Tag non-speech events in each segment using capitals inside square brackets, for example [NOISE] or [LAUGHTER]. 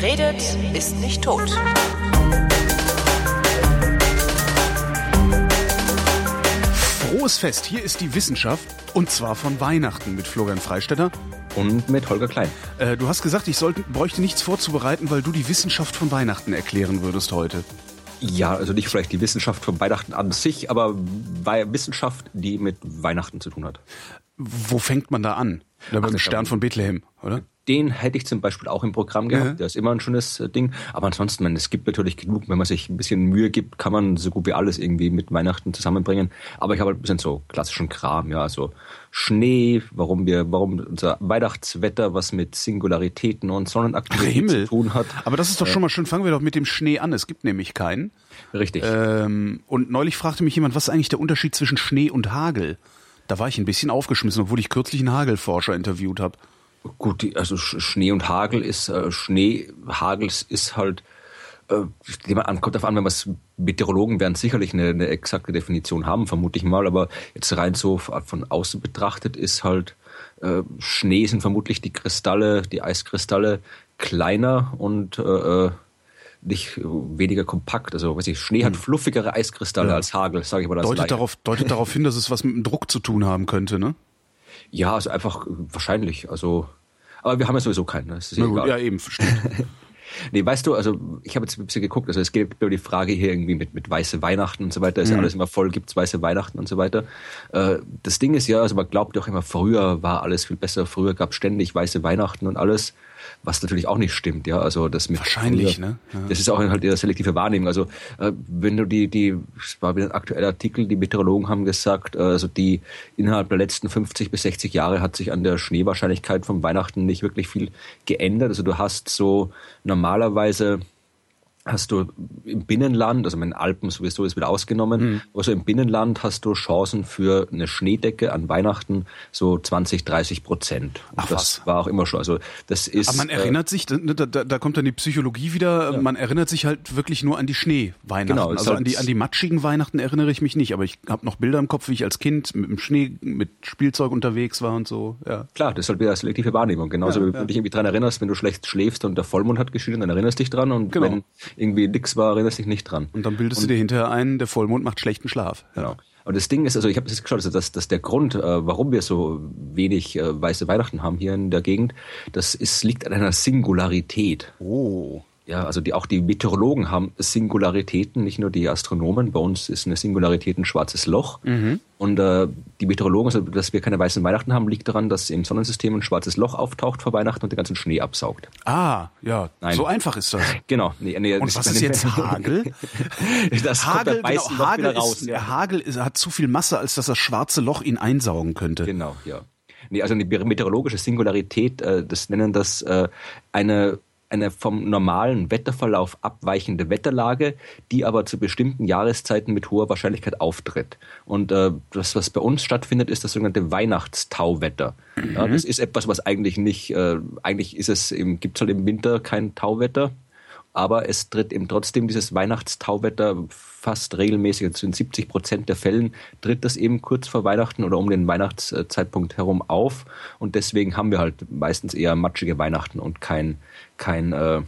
Wer redet, ist nicht tot. Frohes Fest, hier ist die Wissenschaft und zwar von Weihnachten mit Florian Freistetter. Und mit Holger Klein. Äh, du hast gesagt, ich sollte, bräuchte nichts vorzubereiten, weil du die Wissenschaft von Weihnachten erklären würdest heute. Ja, also nicht vielleicht die Wissenschaft von Weihnachten an sich, aber Wissenschaft, die mit Weihnachten zu tun hat. Wo fängt man da an? Da beim Stern von Bethlehem, oder? Den hätte ich zum Beispiel auch im Programm gehabt. Ja. Der ist immer ein schönes äh, Ding. Aber ansonsten, man, es gibt natürlich genug, wenn man sich ein bisschen Mühe gibt, kann man so gut wie alles irgendwie mit Weihnachten zusammenbringen. Aber ich habe ein bisschen so klassischen Kram, ja, also Schnee, warum wir, warum unser Weihnachtswetter was mit Singularitäten und Sonnenaktivitäten zu tun hat. Aber das ist doch schon mal schön. Fangen wir doch mit dem Schnee an. Es gibt nämlich keinen. Richtig. Ähm, und neulich fragte mich jemand, was ist eigentlich der Unterschied zwischen Schnee und Hagel? Da war ich ein bisschen aufgeschmissen, obwohl ich kürzlich einen Hagelforscher interviewt habe. Gut, also Schnee und Hagel ist äh, Schnee, Hagel ist halt äh, kommt darauf an, wenn wir es Meteorologen werden sicherlich eine, eine exakte Definition haben, vermute ich mal, aber jetzt rein so von außen betrachtet ist halt äh, Schnee sind vermutlich die Kristalle, die Eiskristalle kleiner und äh, äh nicht weniger kompakt. Also weiß ich, Schnee hat hm. fluffigere Eiskristalle ja. als Hagel, sage ich mal. Deutet darauf, deutet [LAUGHS] darauf hin, dass es was mit dem Druck zu tun haben könnte, ne? Ja, also einfach wahrscheinlich. Also, aber wir haben ja sowieso keinen. Ja, gut, ja eben, stimmt. [LAUGHS] nee, weißt du, also ich habe jetzt ein bisschen geguckt, also es geht über die Frage hier irgendwie mit, mit weiße Weihnachten und so weiter, ist mhm. ja alles immer voll, gibt's weiße Weihnachten und so weiter. Äh, das Ding ist ja, also man glaubt ja auch immer, früher war alles viel besser, früher gab ständig weiße Weihnachten und alles was natürlich auch nicht stimmt, ja. Also das mit wahrscheinlich, früher, ne? Ja. Das ist auch halt ihre selektive Wahrnehmung. Also äh, wenn du die, die, es war wieder ein aktueller Artikel, die Meteorologen haben gesagt, äh, also die innerhalb der letzten 50 bis 60 Jahre hat sich an der Schneewahrscheinlichkeit von Weihnachten nicht wirklich viel geändert. Also du hast so normalerweise hast du im Binnenland, also in Alpen sowieso ist wieder ausgenommen, mhm. aber so im Binnenland hast du Chancen für eine Schneedecke an Weihnachten so 20, 30 Prozent. Ach, das was? war auch immer schon. Also das ist. Aber man äh, erinnert äh, sich, da, da, da, kommt dann die Psychologie wieder. Ja. Man erinnert sich halt wirklich nur an die Schneeweihnachten. Genau, also halt an die an die matschigen Weihnachten erinnere ich mich nicht. Aber ich habe noch Bilder im Kopf, wie ich als Kind mit dem Schnee, mit Spielzeug unterwegs war und so. Ja. Klar, das ist halt wieder selektive Wahrnehmung. Genauso, ja, wenn du dich irgendwie dran erinnerst, wenn du schlecht schläfst und der Vollmond hat geschieden, dann erinnerst du dich dran. Und genau. wenn irgendwie nix war, erinnerst dich nicht dran. Und dann bildest und, du dir hinterher ein, der Vollmond macht schlechten Schlaf. Genau. Aber das Ding ist, also ich habe das geschaut, also dass, dass der Grund, äh, warum wir so wenig äh, weiße Weihnachten haben hier in der Gegend, das ist, liegt an einer Singularität. Oh. Ja, also die, auch die Meteorologen haben Singularitäten, nicht nur die Astronomen. Bei uns ist eine Singularität ein schwarzes Loch. Mhm. Und äh, die Meteorologen, also dass wir keine weißen Weihnachten haben, liegt daran, dass im Sonnensystem ein schwarzes Loch auftaucht vor Weihnachten und den ganzen Schnee absaugt. Ah, ja. Nein. So einfach ist das. [LAUGHS] Genau. Nee, nee, und was ist jetzt [LAUGHS] Hagel? [LAUGHS] das Hagel, genau, Hagel, ist, ja. Hagel ist, hat zu viel Masse, als dass das schwarze Loch ihn einsaugen könnte. Genau, ja. Nee, also eine meteorologische Singularität, äh, das nennen das äh, eine eine vom normalen Wetterverlauf abweichende Wetterlage, die aber zu bestimmten Jahreszeiten mit hoher Wahrscheinlichkeit auftritt. Und äh, das, was bei uns stattfindet, ist das sogenannte Weihnachtstauwetter. Mhm. Ja, das ist etwas, was eigentlich nicht, äh, eigentlich ist es im, gibt's halt im Winter kein Tauwetter, aber es tritt eben trotzdem dieses Weihnachtstauwetter fast regelmäßig, also in 70 Prozent der Fällen tritt das eben kurz vor Weihnachten oder um den Weihnachtszeitpunkt herum auf und deswegen haben wir halt meistens eher matschige Weihnachten und kein kein äh,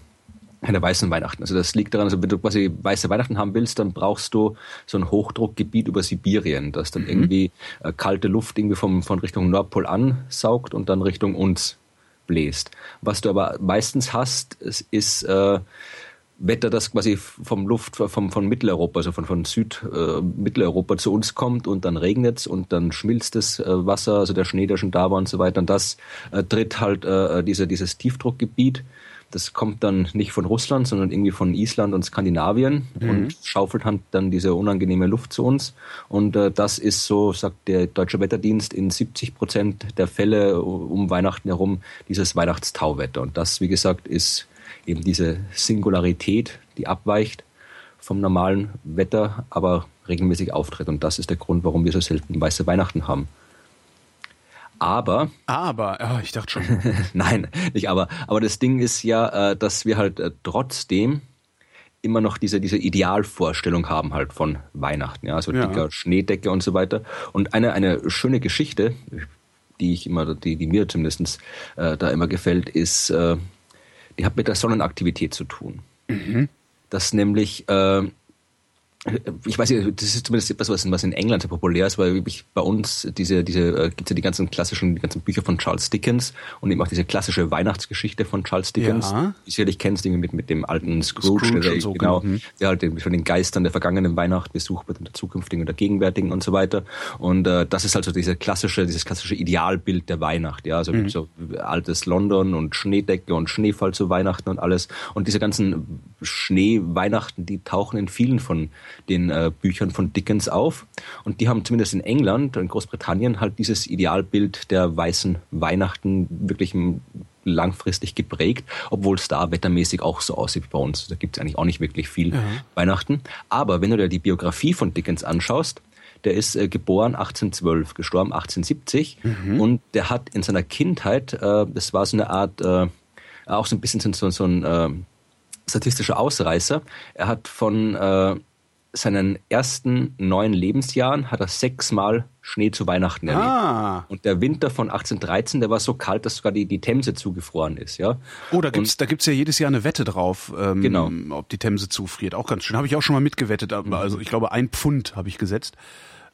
keine weißen Weihnachten. Also das liegt daran, also wenn du quasi weiße Weihnachten haben willst, dann brauchst du so ein Hochdruckgebiet über Sibirien, das dann mhm. irgendwie äh, kalte Luft irgendwie vom, von Richtung Nordpol ansaugt und dann Richtung uns bläst. Was du aber meistens hast, ist, ist äh, Wetter, das quasi vom Luft, vom, von Mitteleuropa, also von, von Süd-Mitteleuropa äh, zu uns kommt und dann regnet's und dann schmilzt das äh, Wasser, also der Schnee, der schon da war und so weiter. Und das äh, tritt halt äh, diese, dieses Tiefdruckgebiet das kommt dann nicht von Russland, sondern irgendwie von Island und Skandinavien mhm. und schaufelt dann diese unangenehme Luft zu uns. Und äh, das ist so, sagt der Deutsche Wetterdienst, in 70 Prozent der Fälle um Weihnachten herum dieses Weihnachtstauwetter. Und das, wie gesagt, ist eben diese Singularität, die abweicht vom normalen Wetter, aber regelmäßig auftritt. Und das ist der Grund, warum wir so selten weiße Weihnachten haben. Aber. Aber, oh, ich dachte schon. [LAUGHS] nein, nicht aber. Aber das Ding ist ja, äh, dass wir halt äh, trotzdem immer noch diese, diese Idealvorstellung haben halt von Weihnachten, ja, also ja. dicker Schneedecke und so weiter. Und eine, eine schöne Geschichte, die ich immer, die, die mir zumindest äh, da immer gefällt, ist äh, Die hat mit der Sonnenaktivität zu tun. Mhm. Das nämlich äh, ich weiß nicht, das ist zumindest etwas, was in, England sehr populär ist, weil ich bei uns diese, diese, äh, gibt's ja die ganzen klassischen, die ganzen Bücher von Charles Dickens und eben auch diese klassische Weihnachtsgeschichte von Charles Dickens, ja. die sicherlich kennst, irgendwie mit, mit dem alten Scrooge, Scrooge der, so, genau, genau, der halt von den Geistern der vergangenen Weihnacht besucht wird und der zukünftigen und der gegenwärtigen und so weiter. Und äh, das ist also diese klassische, dieses klassische Idealbild der Weihnacht, ja, also mhm. so altes London und Schneedecke und Schneefall zu Weihnachten und alles. Und diese ganzen Schneeweihnachten, die tauchen in vielen von den äh, Büchern von Dickens auf. Und die haben zumindest in England und Großbritannien halt dieses Idealbild der weißen Weihnachten wirklich langfristig geprägt, obwohl es da wettermäßig auch so aussieht wie bei uns. Da gibt es eigentlich auch nicht wirklich viel ja. Weihnachten. Aber wenn du dir die Biografie von Dickens anschaust, der ist äh, geboren 1812, gestorben 1870 mhm. und der hat in seiner Kindheit, äh, das war so eine Art, äh, auch so ein bisschen so, so ein statistischer Ausreißer, er hat von äh, seinen ersten neun Lebensjahren hat er sechsmal Schnee zu Weihnachten erlebt. Ah. Und der Winter von 1813, der war so kalt, dass sogar die, die Themse zugefroren ist, ja. Oh, da gibt's, und, da gibt's ja jedes Jahr eine Wette drauf, ähm, genau. ob die Themse zufriert. Auch ganz schön. Habe ich auch schon mal mitgewettet. Mhm. Also ich glaube, ein Pfund habe ich gesetzt.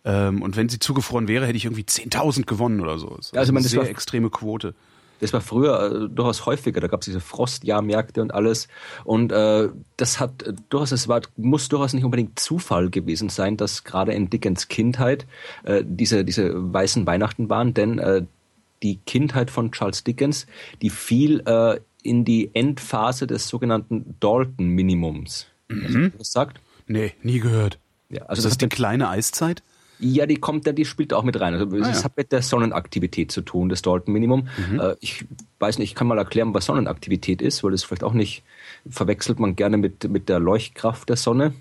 Ähm, und wenn sie zugefroren wäre, hätte ich irgendwie 10.000 gewonnen oder so. Das also man, eine sehr extreme Quote. Das war früher äh, durchaus häufiger. Da gab es diese Frostjahrmärkte und alles. Und äh, das hat äh, durchaus, es war, muss durchaus nicht unbedingt Zufall gewesen sein, dass gerade in Dickens Kindheit äh, diese, diese weißen Weihnachten waren, denn äh, die Kindheit von Charles Dickens, die fiel äh, in die Endphase des sogenannten Dalton-Minimums. Mhm. Hast du das sagt? Nee, nie gehört. Ja, also ist das, das die kleine Eiszeit? Ja, die kommt die spielt auch mit rein. Also ah, es ja. hat mit der Sonnenaktivität zu tun, das Dalton-Minimum. Mhm. Äh, ich weiß nicht, ich kann mal erklären, was Sonnenaktivität ist, weil das vielleicht auch nicht verwechselt man gerne mit, mit der Leuchtkraft der Sonne.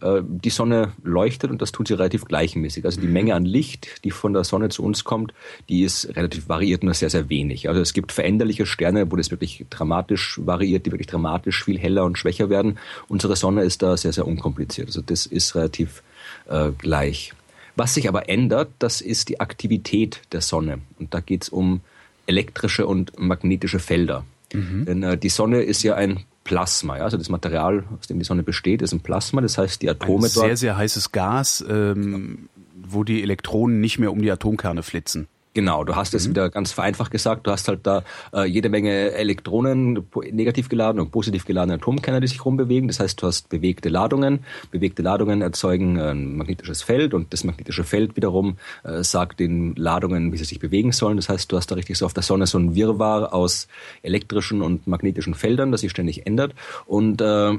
Äh, die Sonne leuchtet und das tut sie relativ gleichmäßig. Also die mhm. Menge an Licht, die von der Sonne zu uns kommt, die ist relativ variiert nur sehr, sehr wenig. Also es gibt veränderliche Sterne, wo das wirklich dramatisch variiert, die wirklich dramatisch viel heller und schwächer werden. Unsere Sonne ist da sehr, sehr unkompliziert. Also das ist relativ äh, gleich. Was sich aber ändert, das ist die Aktivität der Sonne. Und da geht es um elektrische und magnetische Felder. Mhm. Denn äh, die Sonne ist ja ein Plasma, ja? also das Material, aus dem die Sonne besteht, ist ein Plasma. Das heißt, die Atome ein sehr, dort. Sehr, sehr heißes Gas, ähm, wo die Elektronen nicht mehr um die Atomkerne flitzen. Genau, du hast es mhm. wieder ganz vereinfacht gesagt, du hast halt da äh, jede Menge Elektronen, negativ geladene und positiv geladene Atomkerne, die sich rumbewegen. Das heißt, du hast bewegte Ladungen. Bewegte Ladungen erzeugen ein magnetisches Feld und das magnetische Feld wiederum äh, sagt den Ladungen, wie sie sich bewegen sollen. Das heißt, du hast da richtig so auf der Sonne so ein Wirrwarr aus elektrischen und magnetischen Feldern, das sich ständig ändert. Und äh,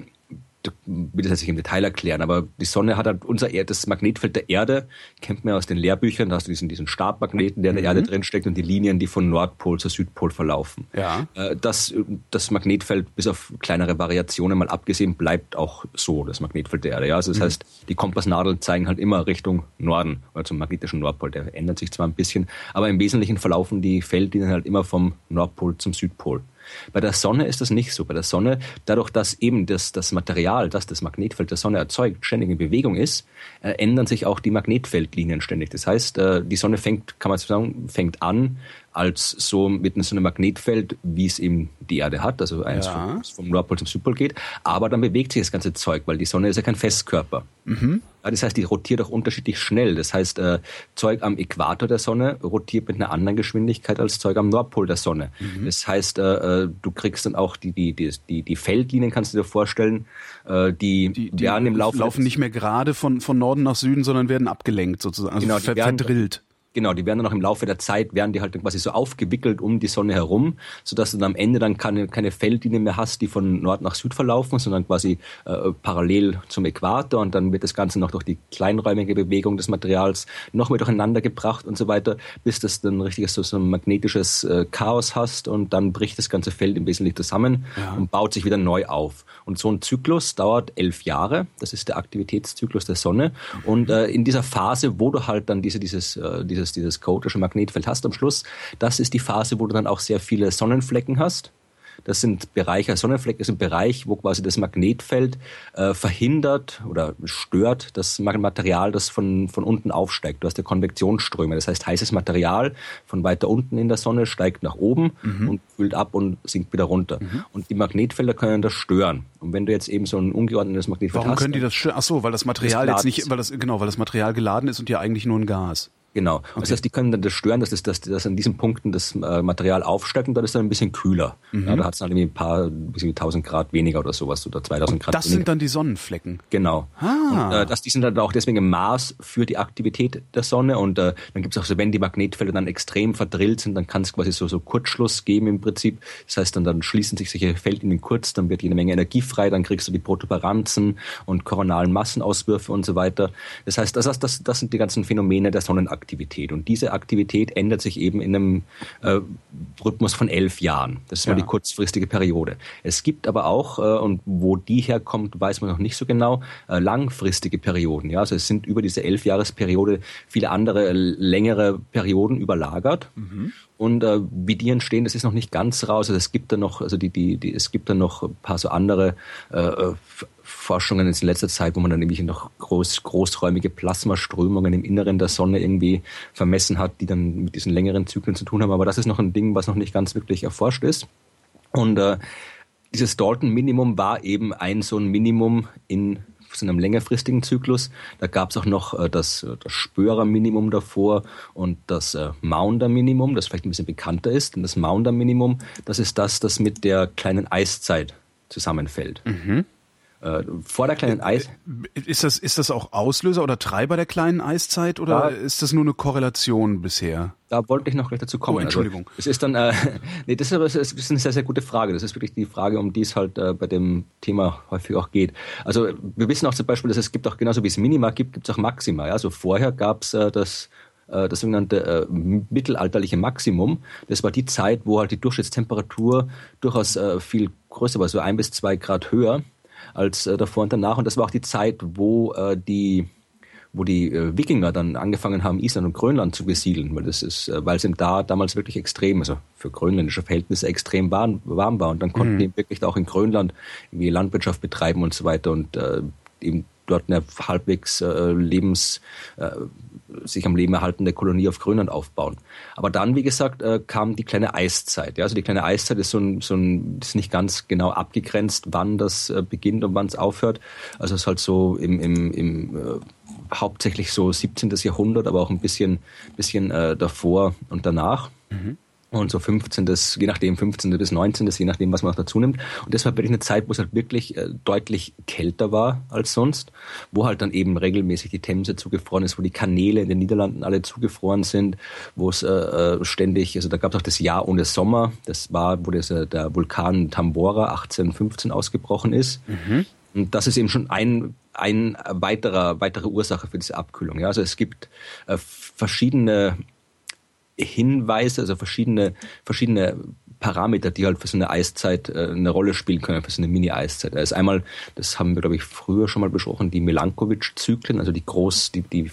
will das jetzt nicht im Detail erklären, aber die Sonne hat halt unser Erd, das Magnetfeld der Erde, kennt man aus den Lehrbüchern, da hast du diesen, diesen Stabmagneten, der in der mhm. Erde drinsteckt und die Linien, die von Nordpol zu Südpol verlaufen. Ja. Äh, das, das Magnetfeld, bis auf kleinere Variationen mal abgesehen, bleibt auch so, das Magnetfeld der Erde. Ja? Also das mhm. heißt, die Kompassnadeln zeigen halt immer Richtung Norden, oder zum magnetischen Nordpol. Der ändert sich zwar ein bisschen, aber im Wesentlichen verlaufen die Feldlinien halt immer vom Nordpol zum Südpol. Bei der Sonne ist das nicht so. Bei der Sonne, dadurch, dass eben das, das Material, das das Magnetfeld der Sonne erzeugt, ständig in Bewegung ist, äh, ändern sich auch die Magnetfeldlinien ständig. Das heißt, äh, die Sonne fängt, kann man sagen, fängt an als so mit so einem Magnetfeld, wie es eben die Erde hat, also eins ja. vom, vom Nordpol zum Südpol geht, aber dann bewegt sich das ganze Zeug, weil die Sonne ist ja kein Festkörper. Mhm. Ja, das heißt, die rotiert auch unterschiedlich schnell. Das heißt, äh, Zeug am Äquator der Sonne rotiert mit einer anderen Geschwindigkeit als Zeug am Nordpol der Sonne. Mhm. Das heißt, äh, äh du kriegst dann auch die, die, die, die, Feldlinien, kannst du dir vorstellen, äh, die, die, die werden im Laufe laufen nicht mehr gerade von, von Norden nach Süden, sondern werden abgelenkt sozusagen, also genau, ver verdrillt. Genau, die werden dann auch im Laufe der Zeit, werden die halt quasi so aufgewickelt um die Sonne herum, sodass du dann am Ende dann keine, keine Feldlinien mehr hast, die von Nord nach Süd verlaufen, sondern quasi äh, parallel zum Äquator und dann wird das Ganze noch durch die kleinräumige Bewegung des Materials noch mehr durcheinander gebracht und so weiter, bis das dann richtig so, so ein magnetisches äh, Chaos hast und dann bricht das ganze Feld im Wesentlichen zusammen ja. und baut sich wieder neu auf. Und so ein Zyklus dauert elf Jahre, das ist der Aktivitätszyklus der Sonne und äh, in dieser Phase, wo du halt dann diese, dieses, äh, dieses dieses, dieses chaotische Magnetfeld hast am Schluss, das ist die Phase, wo du dann auch sehr viele Sonnenflecken hast. Das sind Bereiche, Sonnenflecken ist ein Bereich, wo quasi das Magnetfeld äh, verhindert oder stört das Material, das von, von unten aufsteigt. Du hast ja Konvektionsströme. Das heißt, heißes Material von weiter unten in der Sonne steigt nach oben mhm. und kühlt ab und sinkt wieder runter. Mhm. Und die Magnetfelder können das stören. Und wenn du jetzt eben so ein ungeordnetes Magnetfeld Warum hast. Warum können die das stören? Ach so, weil das Material das jetzt nicht, weil das, genau, weil das Material geladen ist und ja eigentlich nur ein Gas. Genau. Okay. Das heißt, die können dann das stören, dass, das, dass, dass an diesen Punkten das äh, Material aufsteigt und dann ist dann ein bisschen kühler. Mhm. Ja, da hat es dann irgendwie ein paar, bisschen 1000 Grad weniger oder sowas oder 2000 Grad Das weniger. sind dann die Sonnenflecken. Genau. Ah. Und, äh, das, die sind dann auch deswegen im Maß für die Aktivität der Sonne und äh, dann gibt es auch so, wenn die Magnetfelder dann extrem verdrillt sind, dann kann es quasi so, so Kurzschluss geben im Prinzip. Das heißt, dann, dann schließen sich solche Feldlinien kurz, dann wird jede Menge Energie frei, dann kriegst du die Protuberanzen und koronalen Massenauswürfe und so weiter. Das heißt, das, das, das sind die ganzen Phänomene der Sonnenaktivität und diese Aktivität ändert sich eben in einem äh, Rhythmus von elf Jahren. Das ist ja. mal die kurzfristige Periode. Es gibt aber auch, äh, und wo die herkommt, weiß man noch nicht so genau, äh, langfristige Perioden. Ja? Also es sind über diese Elfjahresperiode viele andere äh, längere Perioden überlagert. Mhm. Und äh, wie die entstehen, das ist noch nicht ganz raus. Also es gibt da noch, also die, die, die, es gibt da noch ein paar so andere äh, äh Forschungen in letzter Zeit, wo man dann nämlich noch groß, großräumige Plasmaströmungen im Inneren der Sonne irgendwie vermessen hat, die dann mit diesen längeren Zyklen zu tun haben. Aber das ist noch ein Ding, was noch nicht ganz wirklich erforscht ist. Und äh, dieses Dalton-Minimum war eben ein so ein Minimum in so einem längerfristigen Zyklus. Da gab es auch noch äh, das, das Spörer-Minimum davor und das äh, Maunder-Minimum, das vielleicht ein bisschen bekannter ist. Denn das Maunder-Minimum, das ist das, das mit der kleinen Eiszeit zusammenfällt. Mhm. Äh, vor der kleinen Eis. Ist das, ist das auch Auslöser oder Treiber der kleinen Eiszeit oder da, ist das nur eine Korrelation bisher? Da wollte ich noch gleich dazu kommen. Oh, Entschuldigung. Also, es ist dann, äh, [LAUGHS] nee, das ist, aber, das ist eine sehr, sehr gute Frage. Das ist wirklich die Frage, um die es halt äh, bei dem Thema häufig auch geht. Also wir wissen auch zum Beispiel, dass es gibt auch genauso wie es Minima gibt, gibt es auch Maxima. Ja? Also vorher gab es äh, das äh, das sogenannte äh, mittelalterliche Maximum. Das war die Zeit, wo halt die Durchschnittstemperatur durchaus äh, viel größer war, so ein bis zwei Grad höher als äh, davor und danach. Und das war auch die Zeit, wo äh, die wo die äh, Wikinger dann angefangen haben, Island und Grönland zu besiedeln, weil das ist, äh, weil es da damals wirklich extrem, also für grönländische Verhältnisse extrem warm, warm war. Und dann konnten mhm. die wirklich auch in Grönland irgendwie Landwirtschaft betreiben und so weiter und äh, eben dort eine halbwegs äh, lebens äh, sich am Leben erhaltende Kolonie auf Grönland aufbauen. Aber dann, wie gesagt, äh, kam die kleine Eiszeit. Also die kleine Eiszeit ist so ein, so ein ist nicht ganz genau abgegrenzt, wann das äh, beginnt und wann es aufhört. Also es ist halt so im, im, im äh, hauptsächlich so 17. Jahrhundert, aber auch ein bisschen, bisschen äh, davor und danach. Mhm und so 15. je nachdem 15. bis 19. je nachdem, was man auch dazu nimmt. Und das war wirklich eine Zeit, wo es halt wirklich äh, deutlich kälter war als sonst, wo halt dann eben regelmäßig die Themse zugefroren ist, wo die Kanäle in den Niederlanden alle zugefroren sind, wo es äh, äh ständig, also da gab es auch das Jahr ohne Sommer, das war, wo das, äh, der Vulkan Tambora 1815 ausgebrochen ist. Mhm. Und das ist eben schon ein, ein weiterer, weitere Ursache für diese Abkühlung. Ja, also es gibt äh, verschiedene Hinweise, also verschiedene, verschiedene Parameter, die halt für so eine Eiszeit äh, eine Rolle spielen können, für so eine Mini-Eiszeit. Da ist einmal, das haben wir, glaube ich, früher schon mal besprochen, die Milankovic-Zyklen, also die groß, die, die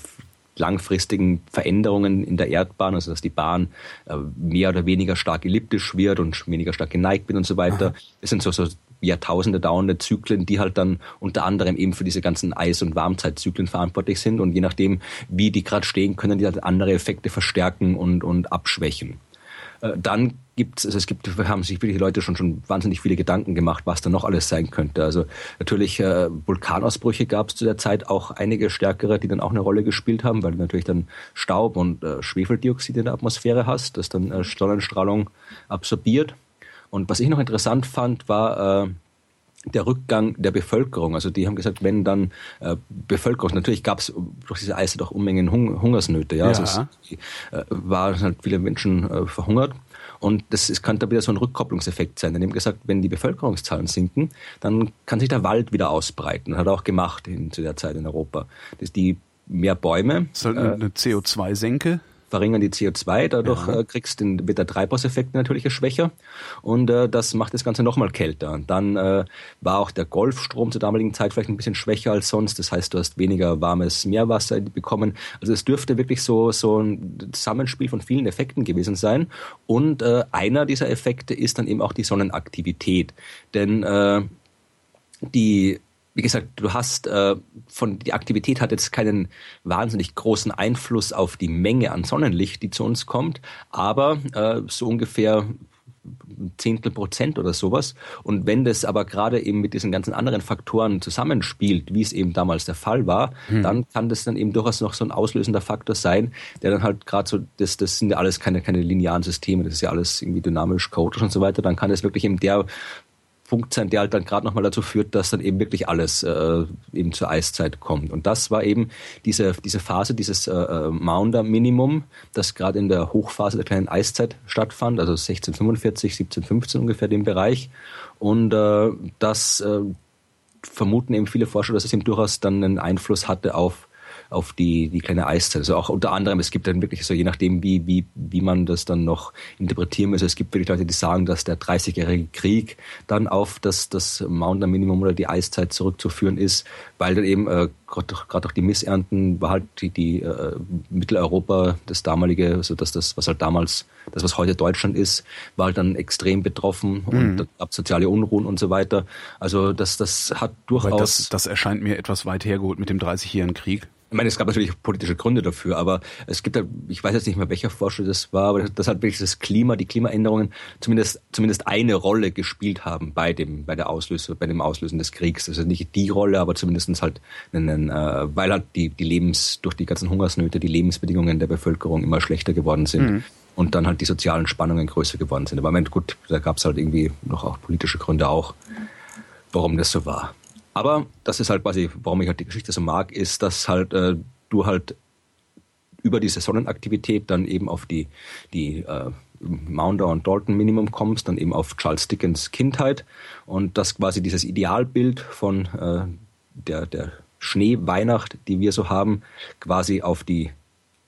langfristigen Veränderungen in der Erdbahn, also dass die Bahn äh, mehr oder weniger stark elliptisch wird und weniger stark geneigt wird und so weiter. Das sind so, so Jahrtausende dauernde Zyklen, die halt dann unter anderem eben für diese ganzen Eis- und Warmzeitzyklen verantwortlich sind. Und je nachdem, wie die gerade stehen, können die halt andere Effekte verstärken und, und abschwächen. Äh, dann gibt also es gibt, haben sich wirklich Leute schon schon wahnsinnig viele Gedanken gemacht, was da noch alles sein könnte. Also natürlich äh, Vulkanausbrüche gab es zu der Zeit auch einige stärkere, die dann auch eine Rolle gespielt haben, weil du natürlich dann Staub und äh, Schwefeldioxid in der Atmosphäre hast, das dann äh, Sonnenstrahlung absorbiert. Und was ich noch interessant fand, war äh, der Rückgang der Bevölkerung. Also die haben gesagt, wenn dann äh, Bevölkerung, natürlich gab es durch diese Eise doch Unmengen Hung Hungersnöte, ja, also ja. Also es äh, waren halt viele Menschen äh, verhungert. Und das ist, kann da wieder so ein Rückkopplungseffekt sein. Dann haben gesagt, wenn die Bevölkerungszahlen sinken, dann kann sich der Wald wieder ausbreiten. Hat er auch gemacht in, zu der Zeit in Europa. Das die mehr Bäume. Das ist halt eine, äh, eine CO2-Senke. Verringern die CO2, dadurch ja. äh, kriegst den, wird der Treibhauseffekt natürlich schwächer und äh, das macht das Ganze nochmal kälter. Und dann äh, war auch der Golfstrom zur damaligen Zeit vielleicht ein bisschen schwächer als sonst, das heißt, du hast weniger warmes Meerwasser bekommen. Also es dürfte wirklich so, so ein Zusammenspiel von vielen Effekten gewesen sein und äh, einer dieser Effekte ist dann eben auch die Sonnenaktivität, denn äh, die wie gesagt, du hast äh, von die Aktivität hat jetzt keinen wahnsinnig großen Einfluss auf die Menge an Sonnenlicht, die zu uns kommt, aber äh, so ungefähr Zehntel Prozent oder sowas. Und wenn das aber gerade eben mit diesen ganzen anderen Faktoren zusammenspielt, wie es eben damals der Fall war, hm. dann kann das dann eben durchaus noch so ein auslösender Faktor sein, der dann halt gerade so, das, das sind ja alles keine, keine linearen Systeme, das ist ja alles irgendwie dynamisch, chaotisch und so weiter, dann kann das wirklich eben der Punkt sein, der halt dann gerade nochmal dazu führt, dass dann eben wirklich alles äh, eben zur Eiszeit kommt. Und das war eben diese, diese Phase, dieses äh, äh Maunder-Minimum, das gerade in der Hochphase der kleinen Eiszeit stattfand, also 1645, 1715 ungefähr dem Bereich. Und äh, das äh, vermuten eben viele Forscher, dass es eben durchaus dann einen Einfluss hatte auf auf die, die kleine Eiszeit. Also auch unter anderem, es gibt dann wirklich so, je nachdem, wie, wie, wie man das dann noch interpretieren muss, es gibt wirklich Leute, die sagen, dass der 30-jährige Krieg dann auf das, das Mountain Minimum oder die Eiszeit zurückzuführen ist, weil dann eben äh, gerade durch die Missernten war halt die, die äh, Mitteleuropa, das damalige, also das, das, was halt damals, das, was heute Deutschland ist, war halt dann extrem betroffen mhm. und da gab soziale Unruhen und so weiter. Also das, das hat durchaus. das, das erscheint mir etwas weit hergeholt mit dem 30-jährigen Krieg. Ich meine, es gab natürlich politische Gründe dafür, aber es gibt, ich weiß jetzt nicht mehr, welcher Forscher das war, aber das hat wirklich das Klima, die Klimaänderungen zumindest, zumindest eine Rolle gespielt haben bei dem, bei der Auslösung, bei dem Auslösen des Kriegs. Also nicht die Rolle, aber zumindestens halt einen, äh, weil halt die, die Lebens, durch die ganzen Hungersnöte, die Lebensbedingungen der Bevölkerung immer schlechter geworden sind. Mhm. Und dann halt die sozialen Spannungen größer geworden sind. Aber Moment, gut, da gab es halt irgendwie noch auch politische Gründe auch, warum das so war. Aber das ist halt quasi, warum ich halt die Geschichte so mag, ist, dass halt äh, du halt über diese Sonnenaktivität dann eben auf die, die äh, Maunder und Dalton Minimum kommst, dann eben auf Charles Dickens Kindheit. Und dass quasi dieses Idealbild von äh, der, der Schneeweihnacht, die wir so haben, quasi auf die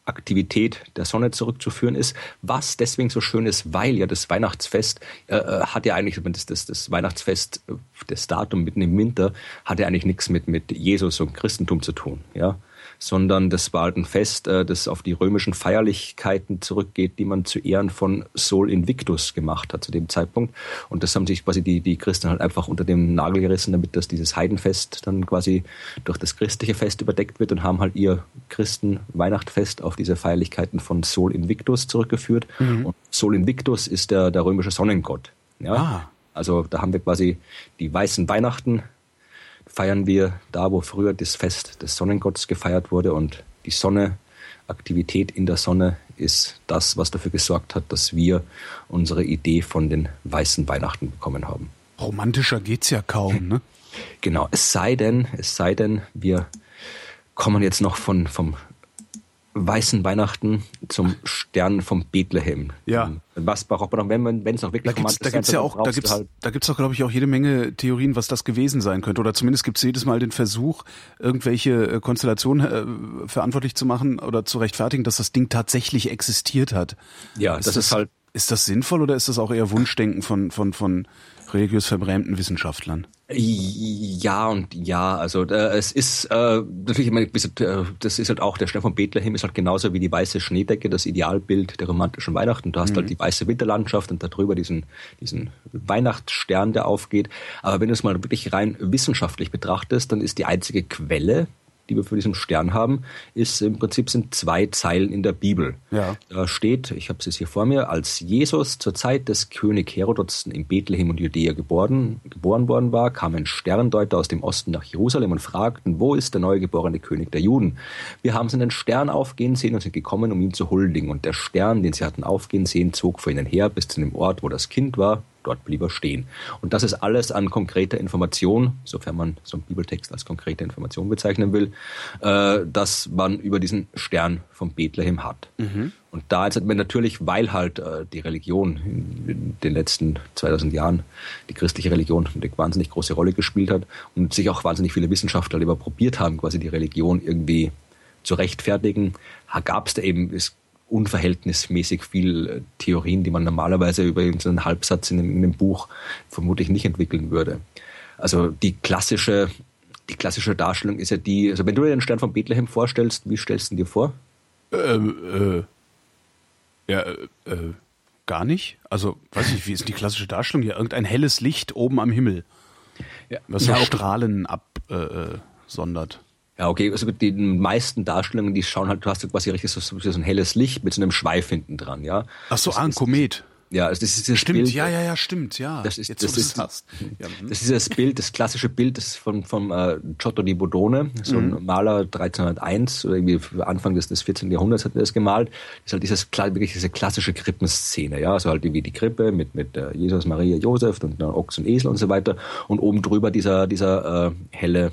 Aktivität der Sonne zurückzuführen ist, was deswegen so schön ist, weil ja das Weihnachtsfest äh, äh hat ja eigentlich, das, das, das Weihnachtsfest, äh, das Datum mitten im Winter, hat ja eigentlich nichts mit, mit Jesus und Christentum zu tun. Ja? Sondern das war halt ein Fest, äh, das auf die römischen Feierlichkeiten zurückgeht, die man zu Ehren von Sol Invictus gemacht hat zu dem Zeitpunkt. Und das haben sich quasi die, die Christen halt einfach unter dem Nagel gerissen, damit dass dieses Heidenfest dann quasi durch das christliche Fest überdeckt wird und haben halt ihr Christen-Weihnachtsfest auf diese Feierlichkeiten von Sol Invictus zurückgeführt. Mhm. Und Sol Invictus ist der, der römische Sonnengott. Ja? Ah. Also da haben wir quasi die weißen Weihnachten, feiern wir da, wo früher das Fest des Sonnengotts gefeiert wurde und die Sonne, Aktivität in der Sonne ist das, was dafür gesorgt hat, dass wir unsere Idee von den weißen Weihnachten bekommen haben. Romantischer geht's ja kaum, ne? [LAUGHS] Genau, es sei denn, es sei denn, wir kommen jetzt noch von, vom weißen Weihnachten zum Stern vom Bethlehem. Ja. Was braucht man noch, wenn wenn es noch wirklich da gibt's, da gibt's ja auch, da gibt's, halt da gibt's doch glaube ich auch jede Menge Theorien, was das gewesen sein könnte. Oder zumindest gibt's jedes Mal den Versuch, irgendwelche äh, Konstellationen äh, verantwortlich zu machen oder zu rechtfertigen, dass das Ding tatsächlich existiert hat. Ja, ist das, das ist halt. Ist das sinnvoll oder ist das auch eher Wunschdenken von von von religiös verbrämten Wissenschaftlern? Ja und ja, also äh, es ist äh, natürlich, ich meine, äh, das ist halt auch der Stern von Bethlehem ist halt genauso wie die weiße Schneedecke das Idealbild der romantischen Weihnachten. Du hast halt mhm. halt die weiße Winterlandschaft und darüber diesen diesen Weihnachtsstern, der aufgeht. Aber wenn du es mal wirklich rein wissenschaftlich betrachtest, dann ist die einzige Quelle, die wir für diesen Stern haben, ist im Prinzip sind zwei Zeilen in der Bibel. Ja. Da steht, ich habe es hier vor mir, als Jesus zur Zeit des König Herodots in Bethlehem und Judäa geboren, geboren worden war, kamen Sterndeuter aus dem Osten nach Jerusalem und fragten, wo ist der neugeborene König der Juden? Wir haben seinen Stern aufgehen sehen und sind gekommen, um ihn zu huldigen. Und der Stern, den sie hatten aufgehen sehen, zog vor ihnen her bis zu dem Ort, wo das Kind war, dort blieb er stehen. Und das ist alles an konkreter Information, sofern man so einen Bibeltext als konkrete Information bezeichnen will, äh, dass man über diesen Stern von Bethlehem hat. Mhm. Und da ist man natürlich, weil halt äh, die Religion in, den letzten 2000 Jahren, die christliche Religion, eine wahnsinnig große Rolle gespielt hat und sich auch wahnsinnig viele Wissenschaftler lieber probiert haben, quasi die Religion irgendwie zu rechtfertigen, gab es da eben, es unverhältnismäßig viel äh, Theorien, die man normalerweise über so einen Halbsatz in einem, in einem Buch vermutlich nicht entwickeln würde. Also die klassische, die klassische Darstellung ist ja die, also wenn du dir den Stern von Bethlehem vorstellst, wie stellst du ihn dir vor? Ähm, äh, ja, äh, äh, gar nicht. Also, weiß ich, wie ist die klassische Darstellung hier? Irgendein helles Licht oben am Himmel. Ja. Was ja, Strahlen absondert. Äh, ja, okay, also mit den meisten Darstellungen, die schauen halt, du hast quasi richtig so, so ein helles Licht mit so einem Schweif hinten dran, ja. Ach so, ah, ein Komet. Ja, also das ist das stimmt, Bild, ja, ja, ja, stimmt, ja. Das ist, Jetzt, das, ist, das, ja, hm. das ist das Bild, das klassische Bild das von vom äh, Giotto di Bodone, so ein mhm. Maler 1301 oder irgendwie Anfang des, des 14. Jahrhunderts hat er das gemalt. Das ist halt dieses wirklich diese klassische Krippenszene, ja, also halt wie die Krippe mit mit äh, Jesus, Maria, Josef und dann Ochs und Esel und so weiter und oben drüber dieser dieser äh, helle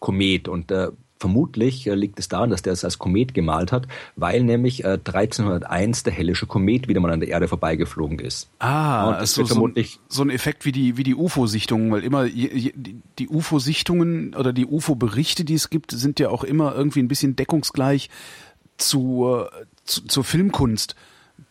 Komet und äh, Vermutlich äh, liegt es daran, dass der es als Komet gemalt hat, weil nämlich äh, 1301 der hellische Komet wieder mal an der Erde vorbeigeflogen ist. Ah, das also so, ein, so ein Effekt wie die, wie die UFO-Sichtungen, weil immer je, je, die UFO-Sichtungen oder die UFO-Berichte, die es gibt, sind ja auch immer irgendwie ein bisschen deckungsgleich zur, zu, zur Filmkunst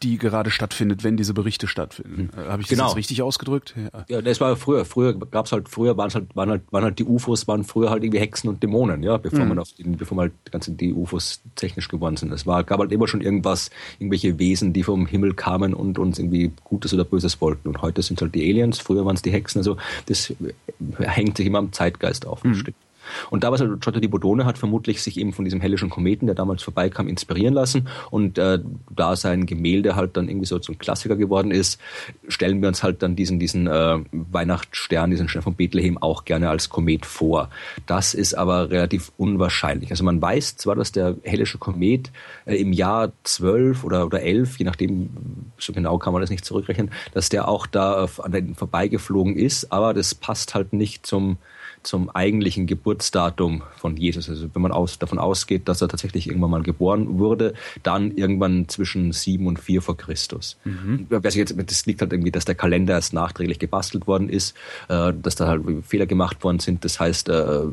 die gerade stattfindet, wenn diese Berichte stattfinden. Hm. Äh, Habe ich das genau. jetzt richtig ausgedrückt? Ja. ja, das war früher. Früher gab's halt, früher waren halt, waren halt, waren halt die UFOs, waren früher halt irgendwie Hexen und Dämonen, ja, bevor mhm. man auf den, bevor man halt die ganzen die UFOs technisch geworden sind. Es war, gab halt immer schon irgendwas, irgendwelche Wesen, die vom Himmel kamen und uns irgendwie Gutes oder Böses wollten. Und heute sind halt die Aliens, früher waren es die Hexen, also das hängt sich immer am Zeitgeist auf. Mhm. Und da was halt Giotto di Bodone hat vermutlich sich eben von diesem hellischen Kometen, der damals vorbeikam, inspirieren lassen. Und äh, da sein Gemälde halt dann irgendwie so zum Klassiker geworden ist, stellen wir uns halt dann diesen, diesen äh, Weihnachtsstern, diesen Stern von Bethlehem auch gerne als Komet vor. Das ist aber relativ unwahrscheinlich. Also man weiß zwar, dass der hellische Komet äh, im Jahr 12 oder, oder 11, je nachdem, so genau kann man das nicht zurückrechnen, dass der auch da an den vorbeigeflogen ist, aber das passt halt nicht zum zum eigentlichen Geburtsdatum von Jesus. Also wenn man aus, davon ausgeht, dass er tatsächlich irgendwann mal geboren wurde, dann irgendwann zwischen sieben und vier vor Christus. Mhm. Jetzt, das liegt halt irgendwie, dass der Kalender erst nachträglich gebastelt worden ist, äh, dass da halt Fehler gemacht worden sind. Das heißt, äh,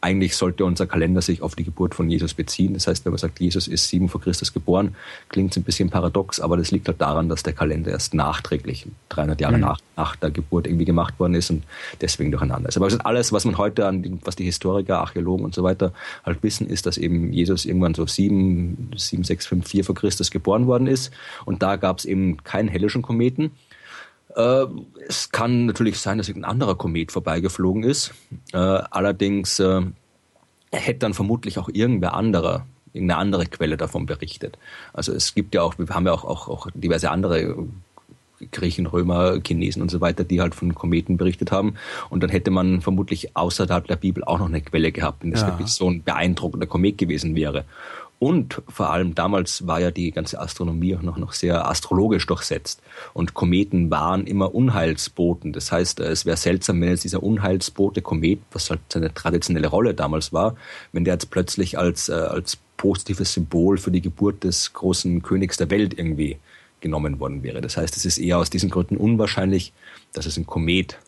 eigentlich sollte unser Kalender sich auf die Geburt von Jesus beziehen. Das heißt, wenn man sagt, Jesus ist sieben vor Christus geboren, klingt es ein bisschen paradox, aber das liegt halt daran, dass der Kalender erst nachträglich, 300 Jahre mhm. nach, nach der Geburt irgendwie gemacht worden ist und deswegen durcheinander ist. Aber alles, was man heute an, was die Historiker, Archäologen und so weiter halt wissen, ist, dass eben Jesus irgendwann so sieben, sieben, sechs, fünf, vier vor Christus geboren worden ist und da gab es eben keinen hellischen Kometen, äh, es kann natürlich sein, dass ein anderer Komet vorbeigeflogen ist. Äh, allerdings äh, hätte dann vermutlich auch irgendwer anderer irgendeine andere Quelle davon berichtet. Also es gibt ja auch, wir haben ja auch, auch, auch diverse andere Griechen, Römer, Chinesen und so weiter, die halt von Kometen berichtet haben. Und dann hätte man vermutlich außerhalb der Bibel auch noch eine Quelle gehabt, wenn das ja. wirklich so ein beeindruckender Komet gewesen wäre. Und vor allem damals war ja die ganze Astronomie auch noch, noch sehr astrologisch durchsetzt. Und Kometen waren immer Unheilsboten. Das heißt, es wäre seltsam, wenn jetzt dieser Unheilsbote Komet, was halt seine traditionelle Rolle damals war, wenn der jetzt plötzlich als, äh, als positives Symbol für die Geburt des großen Königs der Welt irgendwie genommen worden wäre. Das heißt, es ist eher aus diesen Gründen unwahrscheinlich, dass es ein Komet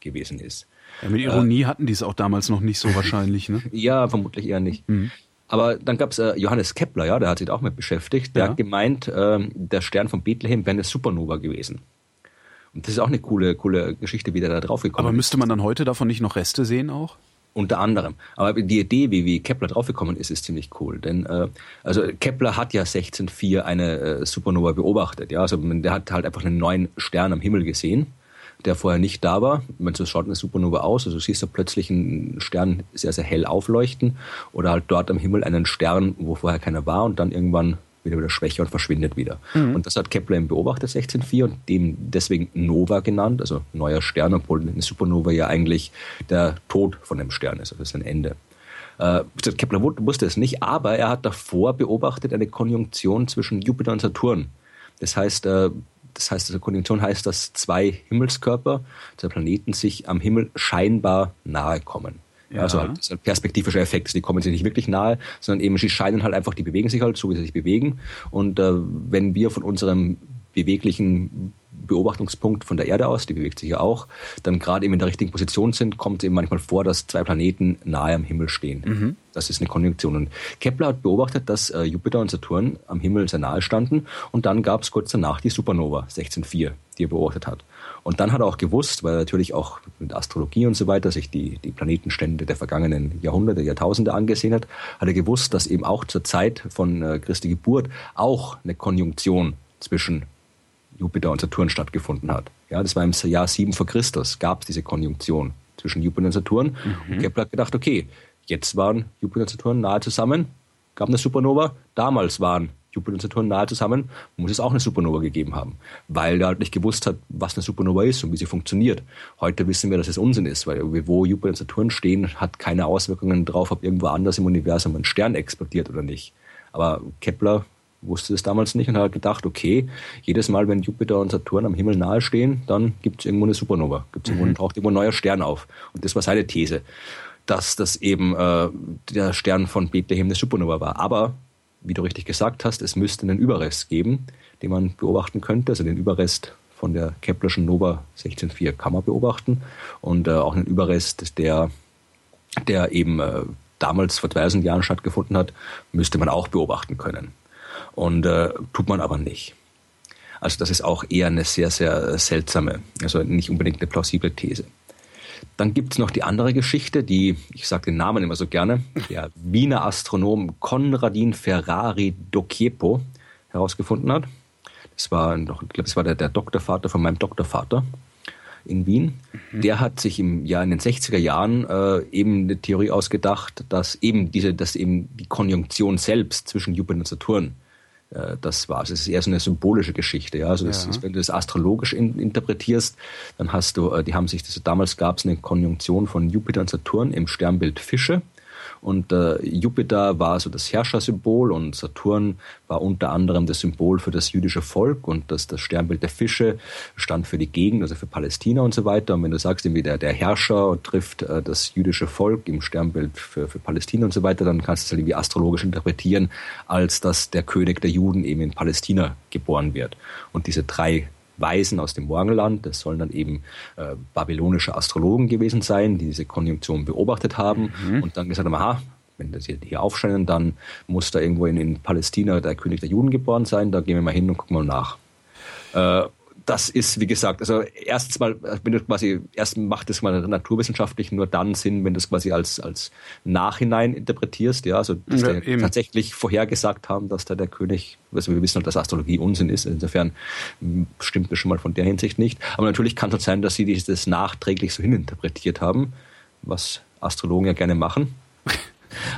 gewesen ist. Ja, mit Ironie äh, hatten die es auch damals noch nicht so [LAUGHS] wahrscheinlich, ne? ja, vermutlich eher nicht. Mhm. Aber dann gab es äh, Johannes Kepler, ja, der hat sich auch mit beschäftigt. Der ja. hat gemeint, äh, der Stern von Bethlehem wäre eine Supernova gewesen. Und das ist auch eine coole, coole Geschichte, wie der da drauf gekommen ist. Aber müsste man dann heute davon nicht noch Reste sehen auch? Unter anderem. Aber die Idee, wie, wie Kepler draufgekommen ist, ist ziemlich cool. Denn äh, also Kepler hat ja 1604 eine äh, Supernova beobachtet. Ja, also der hat halt einfach einen neuen Stern am Himmel gesehen der vorher nicht da war. Man so schaut eine Supernova aus, also siehst du plötzlich einen Stern sehr, sehr hell aufleuchten oder halt dort am Himmel einen Stern, wo vorher keiner war und dann irgendwann wieder wieder schwächer und verschwindet wieder. Mhm. Und das hat Kepler eben beobachtet 1604 und dem deswegen Nova genannt, also neuer Stern, obwohl eine Supernova ja eigentlich der Tod von einem Stern ist, also das ist ein Ende. Äh, Kepler wusste es nicht, aber er hat davor beobachtet eine Konjunktion zwischen Jupiter und Saturn. Das heißt, äh, das heißt, also Konjunktion heißt, dass zwei Himmelskörper, zwei Planeten sich am Himmel scheinbar nahe kommen. Ja. Also halt, das ist ein perspektivischer Effekt. Die kommen sich nicht wirklich nahe, sondern eben sie scheinen halt einfach, die bewegen sich halt so, wie sie sich bewegen. Und äh, wenn wir von unserem beweglichen Beobachtungspunkt von der Erde aus, die bewegt sich ja auch, dann gerade eben in der richtigen Position sind, kommt es eben manchmal vor, dass zwei Planeten nahe am Himmel stehen. Mhm. Das ist eine Konjunktion. Und Kepler hat beobachtet, dass äh, Jupiter und Saturn am Himmel sehr nahe standen und dann gab es kurz danach die Supernova 1604, die er beobachtet hat. Und dann hat er auch gewusst, weil er natürlich auch mit Astrologie und so weiter sich die, die Planetenstände der vergangenen Jahrhunderte, Jahrtausende angesehen hat, hat er gewusst, dass eben auch zur Zeit von äh, Christi Geburt auch eine Konjunktion zwischen Jupiter und Saturn stattgefunden hat. Ja, das war im Jahr 7 vor Christus, gab es diese Konjunktion zwischen Jupiter und Saturn. Mhm. Und Kepler hat gedacht, okay, jetzt waren Jupiter und Saturn nahe zusammen, gab eine Supernova. Damals waren Jupiter und Saturn nahe zusammen, muss es auch eine Supernova gegeben haben, weil er halt nicht gewusst hat, was eine Supernova ist und wie sie funktioniert. Heute wissen wir, dass es Unsinn ist, weil wo Jupiter und Saturn stehen, hat keine Auswirkungen darauf, ob irgendwo anders im Universum ein Stern explodiert oder nicht. Aber Kepler wusste es damals nicht und hat gedacht, okay, jedes Mal, wenn Jupiter und Saturn am Himmel nahe stehen, dann gibt es irgendwo eine Supernova, gibt's irgendwo, mhm. taucht irgendwo ein neuer Stern auf. Und das war seine These, dass das eben äh, der Stern von Bethlehem eine Supernova war. Aber, wie du richtig gesagt hast, es müsste einen Überrest geben, den man beobachten könnte, also den Überrest von der Keplerschen Nova 16.4 kann man beobachten und äh, auch einen Überrest, der, der eben äh, damals vor 2000 Jahren stattgefunden hat, müsste man auch beobachten können. Und äh, tut man aber nicht. Also das ist auch eher eine sehr, sehr seltsame, also nicht unbedingt eine plausible These. Dann gibt es noch die andere Geschichte, die, ich sage den Namen immer so gerne, der Wiener Astronom Konradin Ferrari Dociepo herausgefunden hat. Das war ich glaube, das war der, der Doktorvater von meinem Doktorvater in Wien. Mhm. Der hat sich im Jahr in den 60er Jahren äh, eben eine Theorie ausgedacht, dass eben diese, dass eben die Konjunktion selbst zwischen Jupiter und Saturn äh, das war es. Es ist eher so eine symbolische Geschichte. Ja? Also ja. Ist, wenn du das astrologisch in, interpretierst, dann hast du, äh, die haben sich, das, damals gab es eine Konjunktion von Jupiter und Saturn im Sternbild Fische. Und äh, Jupiter war so das Herrschersymbol und Saturn war unter anderem das Symbol für das jüdische Volk und das, das Sternbild der Fische stand für die Gegend, also für Palästina und so weiter. Und wenn du sagst, irgendwie der, der Herrscher trifft äh, das jüdische Volk im Sternbild für, für Palästina und so weiter, dann kannst du es halt irgendwie astrologisch interpretieren, als dass der König der Juden eben in Palästina geboren wird. Und diese drei Weisen aus dem Morgenland. Das sollen dann eben äh, babylonische Astrologen gewesen sein, die diese Konjunktion beobachtet haben mhm. und dann gesagt haben, aha, wenn das hier aufscheinen, dann muss da irgendwo in, in, Palästina der König der Juden geboren sein. Da gehen wir mal hin und gucken mal nach. Äh, das ist, wie gesagt, also erstens mal, wenn du quasi, erst macht es mal naturwissenschaftlich nur dann Sinn, wenn du es quasi als, als Nachhinein interpretierst, ja, also dass ja, wir tatsächlich vorhergesagt haben, dass da der König, also wir wissen halt, dass Astrologie Unsinn ist, insofern stimmt das schon mal von der Hinsicht nicht. Aber natürlich kann es halt sein, dass sie das nachträglich so hininterpretiert haben, was Astrologen ja gerne machen. [LAUGHS]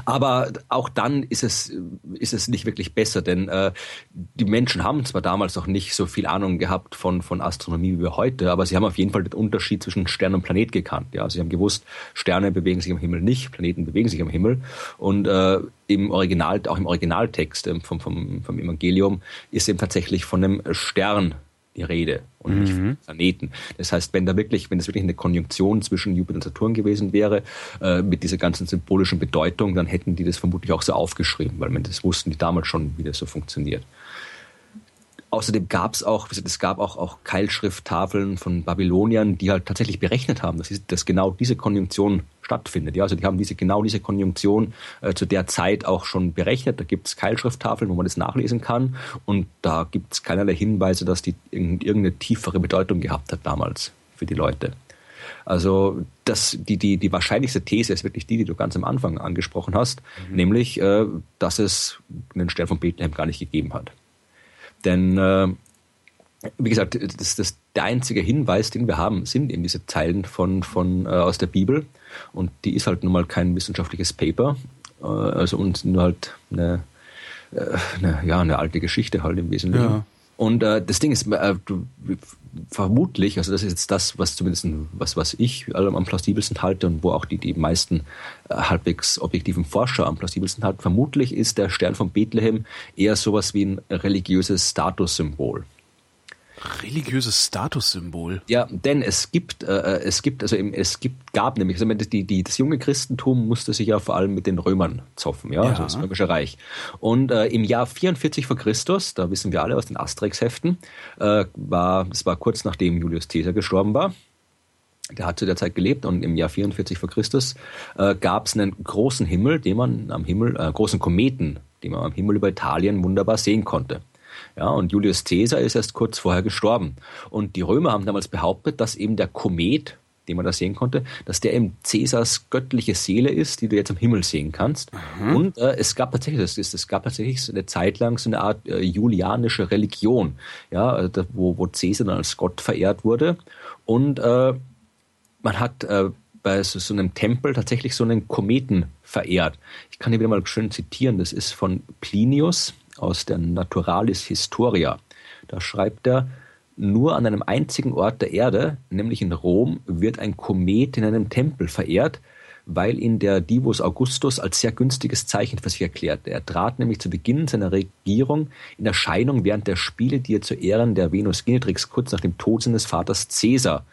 Aber auch dann ist es, ist es nicht wirklich besser, denn äh, die Menschen haben zwar damals noch nicht so viel Ahnung gehabt von, von Astronomie wie wir heute, aber sie haben auf jeden Fall den Unterschied zwischen Stern und Planet gekannt. Ja? Sie haben gewusst, Sterne bewegen sich am Himmel nicht, Planeten bewegen sich am Himmel. Und äh, im Original, auch im Originaltext ähm, vom, vom, vom Evangelium ist eben tatsächlich von einem Stern die Rede und mhm. nicht von Planeten. Das heißt, wenn da wirklich, wenn es wirklich eine Konjunktion zwischen Jupiter und Saturn gewesen wäre, äh, mit dieser ganzen symbolischen Bedeutung, dann hätten die das vermutlich auch so aufgeschrieben, weil man das wussten die damals schon, wie das so funktioniert. Außerdem gab es auch, es gab auch, auch Keilschrifttafeln von Babyloniern, die halt tatsächlich berechnet haben, dass, dass genau diese Konjunktion stattfindet. Ja, also die haben diese, genau diese Konjunktion äh, zu der Zeit auch schon berechnet. Da gibt es Keilschrifttafeln, wo man das nachlesen kann. Und da gibt es keinerlei Hinweise, dass die irgendeine tiefere Bedeutung gehabt hat damals für die Leute. Also das, die, die, die wahrscheinlichste These ist wirklich die, die du ganz am Anfang angesprochen hast, mhm. nämlich, äh, dass es einen Stern von Bethlehem gar nicht gegeben hat. Denn äh, wie gesagt, das, das, der einzige Hinweis, den wir haben, sind eben diese Zeilen von, von, äh, aus der Bibel. Und die ist halt nun mal kein wissenschaftliches Paper, äh, also und nur halt eine, äh, eine, ja, eine alte Geschichte halt im Wesentlichen. Ja. Und äh, das Ding ist, äh, du, vermutlich, also das ist jetzt das, was zumindest was, was ich am plausibelsten halte und wo auch die, die meisten äh, halbwegs objektiven Forscher am plausibelsten halten, vermutlich ist der Stern von Bethlehem eher sowas wie ein religiöses Statussymbol. Religiöses Statussymbol. Ja, denn es gibt, äh, äh es gibt, also es gibt, gab nämlich, also die, die, das junge Christentum musste sich ja vor allem mit den Römern zoffen, ja, ja. also das Römische Reich. Und äh, im Jahr 44 vor Christus, da wissen wir alle aus den Asterix-Heften, äh, war, das war kurz nachdem Julius Caesar gestorben war, der hat zu der Zeit gelebt und im Jahr 44 vor Christus äh, gab es einen großen Himmel, den man am Himmel, äh, großen Kometen, den man am Himmel über Italien wunderbar sehen konnte. Ja, und Julius Caesar ist erst kurz vorher gestorben. Und die Römer haben damals behauptet, dass eben der Komet, den man da sehen konnte, dass der eben Caesars göttliche Seele ist, die du jetzt am Himmel sehen kannst. Mhm. Und äh, es gab tatsächlich, es, es gab tatsächlich eine Zeit lang so eine Art äh, julianische Religion, ja, äh, wo, wo Caesar dann als Gott verehrt wurde. Und äh, man hat äh, bei so, so, einem Tempel tatsächlich so einen Kometen verehrt. Ich kann hier wieder mal schön zitieren. Das ist von Plinius aus der Naturalis Historia. Da schreibt er, nur an einem einzigen Ort der Erde, nämlich in Rom, wird ein Komet in einem Tempel verehrt, weil ihn der Divus Augustus als sehr günstiges Zeichen für sich erklärte. Er trat nämlich zu Beginn seiner Regierung in Erscheinung während der Spiele, die er zu Ehren der Venus Genetrix kurz nach dem Tod seines Vaters Caesar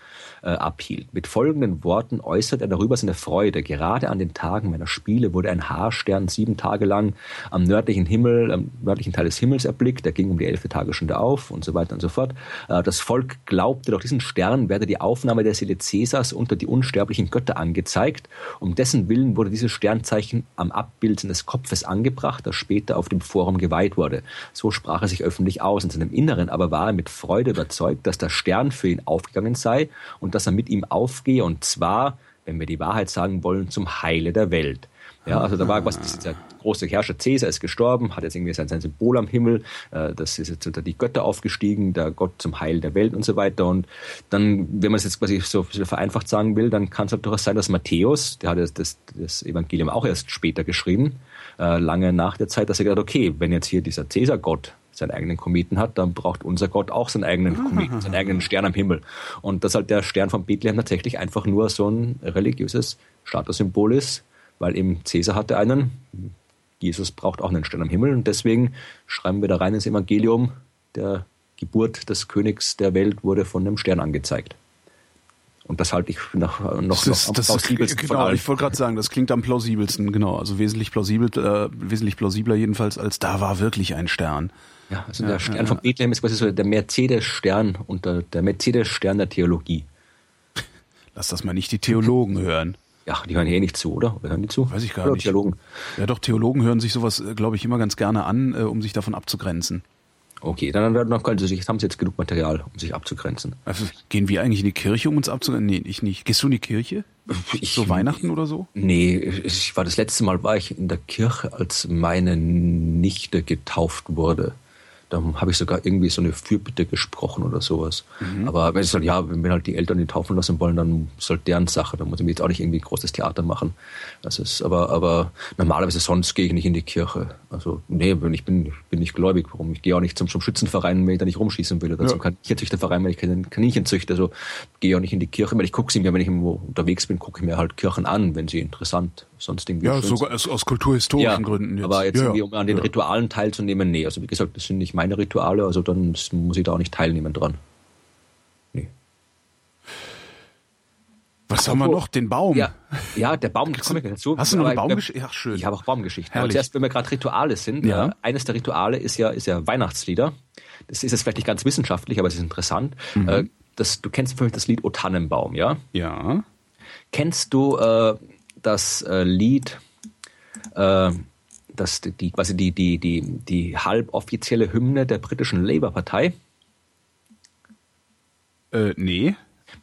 äh, abhielt. Mit folgenden Worten äußert er darüber seine Freude. Gerade an den Tagen meiner Spiele wurde ein Haarstern sieben Tage lang am nördlichen Himmel, am nördlichen Teil des Himmels erblickt. Der ging um die elfte Tagesstunde auf und so weiter und so fort. Äh, das Volk glaubte, durch diesen Stern werde die Aufnahme der Seele Caesars unter die unsterblichen Götter angezeigt. Um dessen Willen wurde dieses Sternzeichen am Abbild seines Kopfes angebracht, das später auf dem Forum geweiht wurde. So sprach er sich öffentlich aus. In seinem Inneren aber war er mit Freude überzeugt, dass der Stern für ihn aufgegangen sei und dass er mit ihm aufgehe und zwar, wenn wir die Wahrheit sagen wollen, zum Heile der Welt. Ja, also da war quasi dieser große Herrscher Caesar ist gestorben, hat jetzt irgendwie sein, Symbol am Himmel, äh, das ist jetzt unter die Götter aufgestiegen, der Gott zum Heil der Welt und so weiter. Und dann, wenn man es jetzt quasi so vereinfacht sagen will, dann kann es halt durchaus sein, dass Matthäus, der hat das, das Evangelium auch erst später geschrieben, äh, lange nach der Zeit, dass er gesagt okay, wenn jetzt hier dieser Caesar-Gott seinen eigenen Kometen hat, dann braucht unser Gott auch seinen eigenen Kometen, seinen eigenen Stern am Himmel. Und dass halt der Stern von Bethlehem tatsächlich einfach nur so ein religiöses Statussymbol ist, weil eben Cäsar hatte einen, Jesus braucht auch einen Stern am Himmel und deswegen schreiben wir da rein ins Evangelium, der Geburt des Königs der Welt wurde von einem Stern angezeigt. Und das halte ich nach, noch, das ist, noch am das plausibelsten ist, Genau, ich wollte gerade sagen, das klingt am plausibelsten, genau. Also wesentlich plausibel, äh, wesentlich plausibler jedenfalls, als da war wirklich ein Stern. Ja, also ja, der Stern ja, von Bethlehem ist quasi so der Mercedes-Stern und der, der Mercedes-Stern der Theologie. Lass das mal nicht die Theologen hören. Ja, die hören hier eh nicht zu, oder? Oder hören die zu? Weiß ich gar oder nicht. Theologen. Ja, doch, Theologen hören sich sowas, äh, glaube ich, immer ganz gerne an, äh, um sich davon abzugrenzen. Okay, dann, dann können Sie sich, haben Sie jetzt genug Material, um sich abzugrenzen. Also gehen wir eigentlich in die Kirche, um uns abzugrenzen? Nee, ich nicht. Gehst du in die Kirche? Ich, so Weihnachten oder so? Nee, ich war das letzte Mal war ich in der Kirche, als meine Nichte getauft wurde. Da habe ich sogar irgendwie so eine Fürbitte gesprochen oder sowas. Mhm. Aber wenn ich sage, ja, wenn halt die Eltern die taufen lassen wollen, dann ist halt deren Sache. Da muss ich mir jetzt auch nicht irgendwie großes Theater machen. Das ist, aber, aber normalerweise sonst gehe ich nicht in die Kirche. Also, nee, ich bin, bin nicht gläubig. Warum? Ich gehe auch nicht zum, zum Schützenverein, wenn ich da nicht rumschießen will. Oder ja. zum Kaninchenzüchterverein, wenn ich keinen Kaninchen züchte. Also, gehe auch nicht in die Kirche, weil ich gucke sie mir, wenn ich irgendwo unterwegs bin, gucke ich mir halt Kirchen an, wenn sie interessant sonst irgendwie. Ja, sogar aus, aus kulturhistorischen ja, Gründen. Jetzt. Aber jetzt ja, irgendwie, um an den Ritualen teilzunehmen, nee. Also wie gesagt, das sind nicht meine Rituale, also dann muss ich da auch nicht teilnehmen dran. Nee. Was haben wir noch? Den Baum. Ja, ja der Baum, komme ich dazu. Hast du noch eine Baumgeschichte? Ja, schön. Ich habe auch Baumgeschichten. Herrlich. Aber zuerst, wenn wir gerade Rituale sind, ja. Äh, eines der Rituale ist ja, ist ja Weihnachtslieder. Das ist jetzt vielleicht nicht ganz wissenschaftlich, aber es ist interessant. Mhm. Äh, das, du kennst vielleicht das Lied O Tannenbaum, ja? Ja. Kennst du äh, das äh, Lied, äh, das die quasi die die die die halboffizielle Hymne der britischen Labour-Partei. Äh, nee.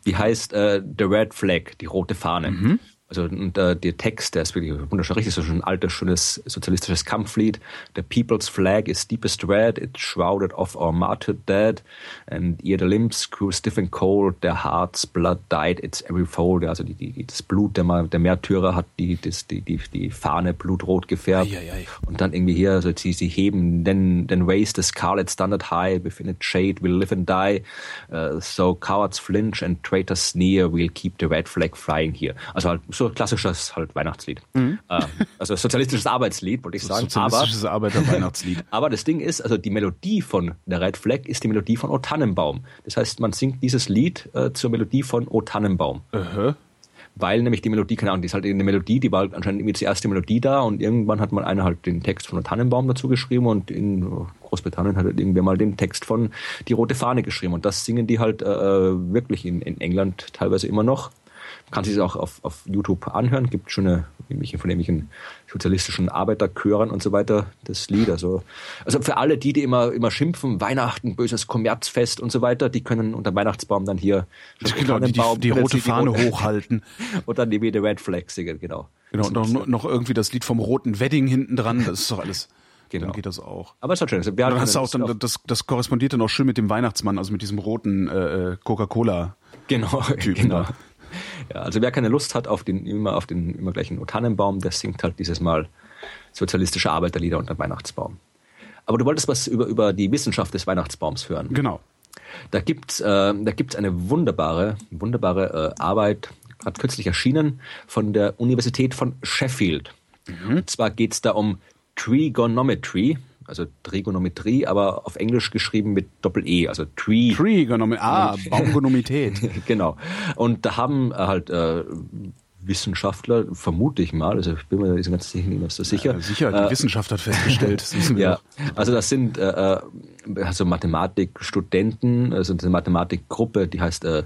Die heißt äh, The Red Flag, die rote Fahne. Mhm. Also und, äh, der Text, der ist wirklich wunderschön, richtig so ein altes, schönes sozialistisches Kampflied. The people's flag is deepest red, it's shrouded of our martyred dead, and ere the limbs grew stiff and cold, their hearts blood died its every fold. Also die, die, das Blut der, der Märtyrer hat die, das, die, die, die Fahne blutrot gefärbt. Ei, ei, ei. Und dann irgendwie hier, also sie, sie heben, then, then raise the scarlet standard high, within its shade we'll live and die. Uh, so cowards flinch and traitors sneer, we'll keep the red flag flying here. Also halt so so klassisches halt Weihnachtslied. Mhm. Äh, also sozialistisches Arbeitslied, wollte ich sagen. Sozialistisches Arbeiterweihnachtslied. [LAUGHS] aber das Ding ist, also die Melodie von der Red Flag ist die Melodie von O Tannenbaum. Das heißt, man singt dieses Lied äh, zur Melodie von O Tannenbaum. Uh -huh weil nämlich die Melodie, keine Ahnung, die ist halt eine Melodie, die war anscheinend irgendwie die erste Melodie da und irgendwann hat mal einer halt den Text von der Tannenbaum dazu geschrieben und in Großbritannien hat halt irgendwer mal den Text von Die Rote Fahne geschrieben und das singen die halt äh, wirklich in, in England teilweise immer noch kann sich auch auf, auf YouTube anhören. Gibt schöne irgendwelche von irgendwelchen sozialistischen Arbeiterchören und so weiter das Lied. Also, also für alle die, die immer, immer schimpfen, Weihnachten, böses Kommerzfest und so weiter, die können unter Weihnachtsbaum dann hier genau, die, die, die rote Fahne hochhalten. [LAUGHS] Und dann die The Red Flag singen, genau. Genau, und noch, noch irgendwie das Lied vom roten Wedding hinten dran, das ist doch alles. Genau. Dann geht das auch. Aber es hat schön. Also, dann hast du auch dann, das, das korrespondiert dann auch schön mit dem Weihnachtsmann, also mit diesem roten äh, äh Coca-Cola. Genau, [LAUGHS] Typen genau. Da. Ja, also wer keine Lust hat auf den immer auf den immer gleichen Tannenbaum, der singt halt dieses Mal sozialistische Arbeiterlieder unter Weihnachtsbaum. Aber du wolltest was über, über die Wissenschaft des Weihnachtsbaums hören. Genau. Da gibt's äh, da gibt's eine wunderbare wunderbare äh, Arbeit, gerade kürzlich erschienen von der Universität von Sheffield. Mhm. Und zwar geht's da um Trigonometry also Trigonometrie, aber auf Englisch geschrieben mit Doppel-E, also Tree. Trigonometrie, ah, Baumgonomität. [LAUGHS] genau. Und da haben äh, halt äh, Wissenschaftler, vermute ich mal, also ich bin mir nicht ganz so sicher. Ja, sicher, die äh, Wissenschaft hat festgestellt, das wissen wir [LAUGHS] ja. Also das sind äh, äh also Mathematikstudenten, also eine Mathematikgruppe, die heißt äh,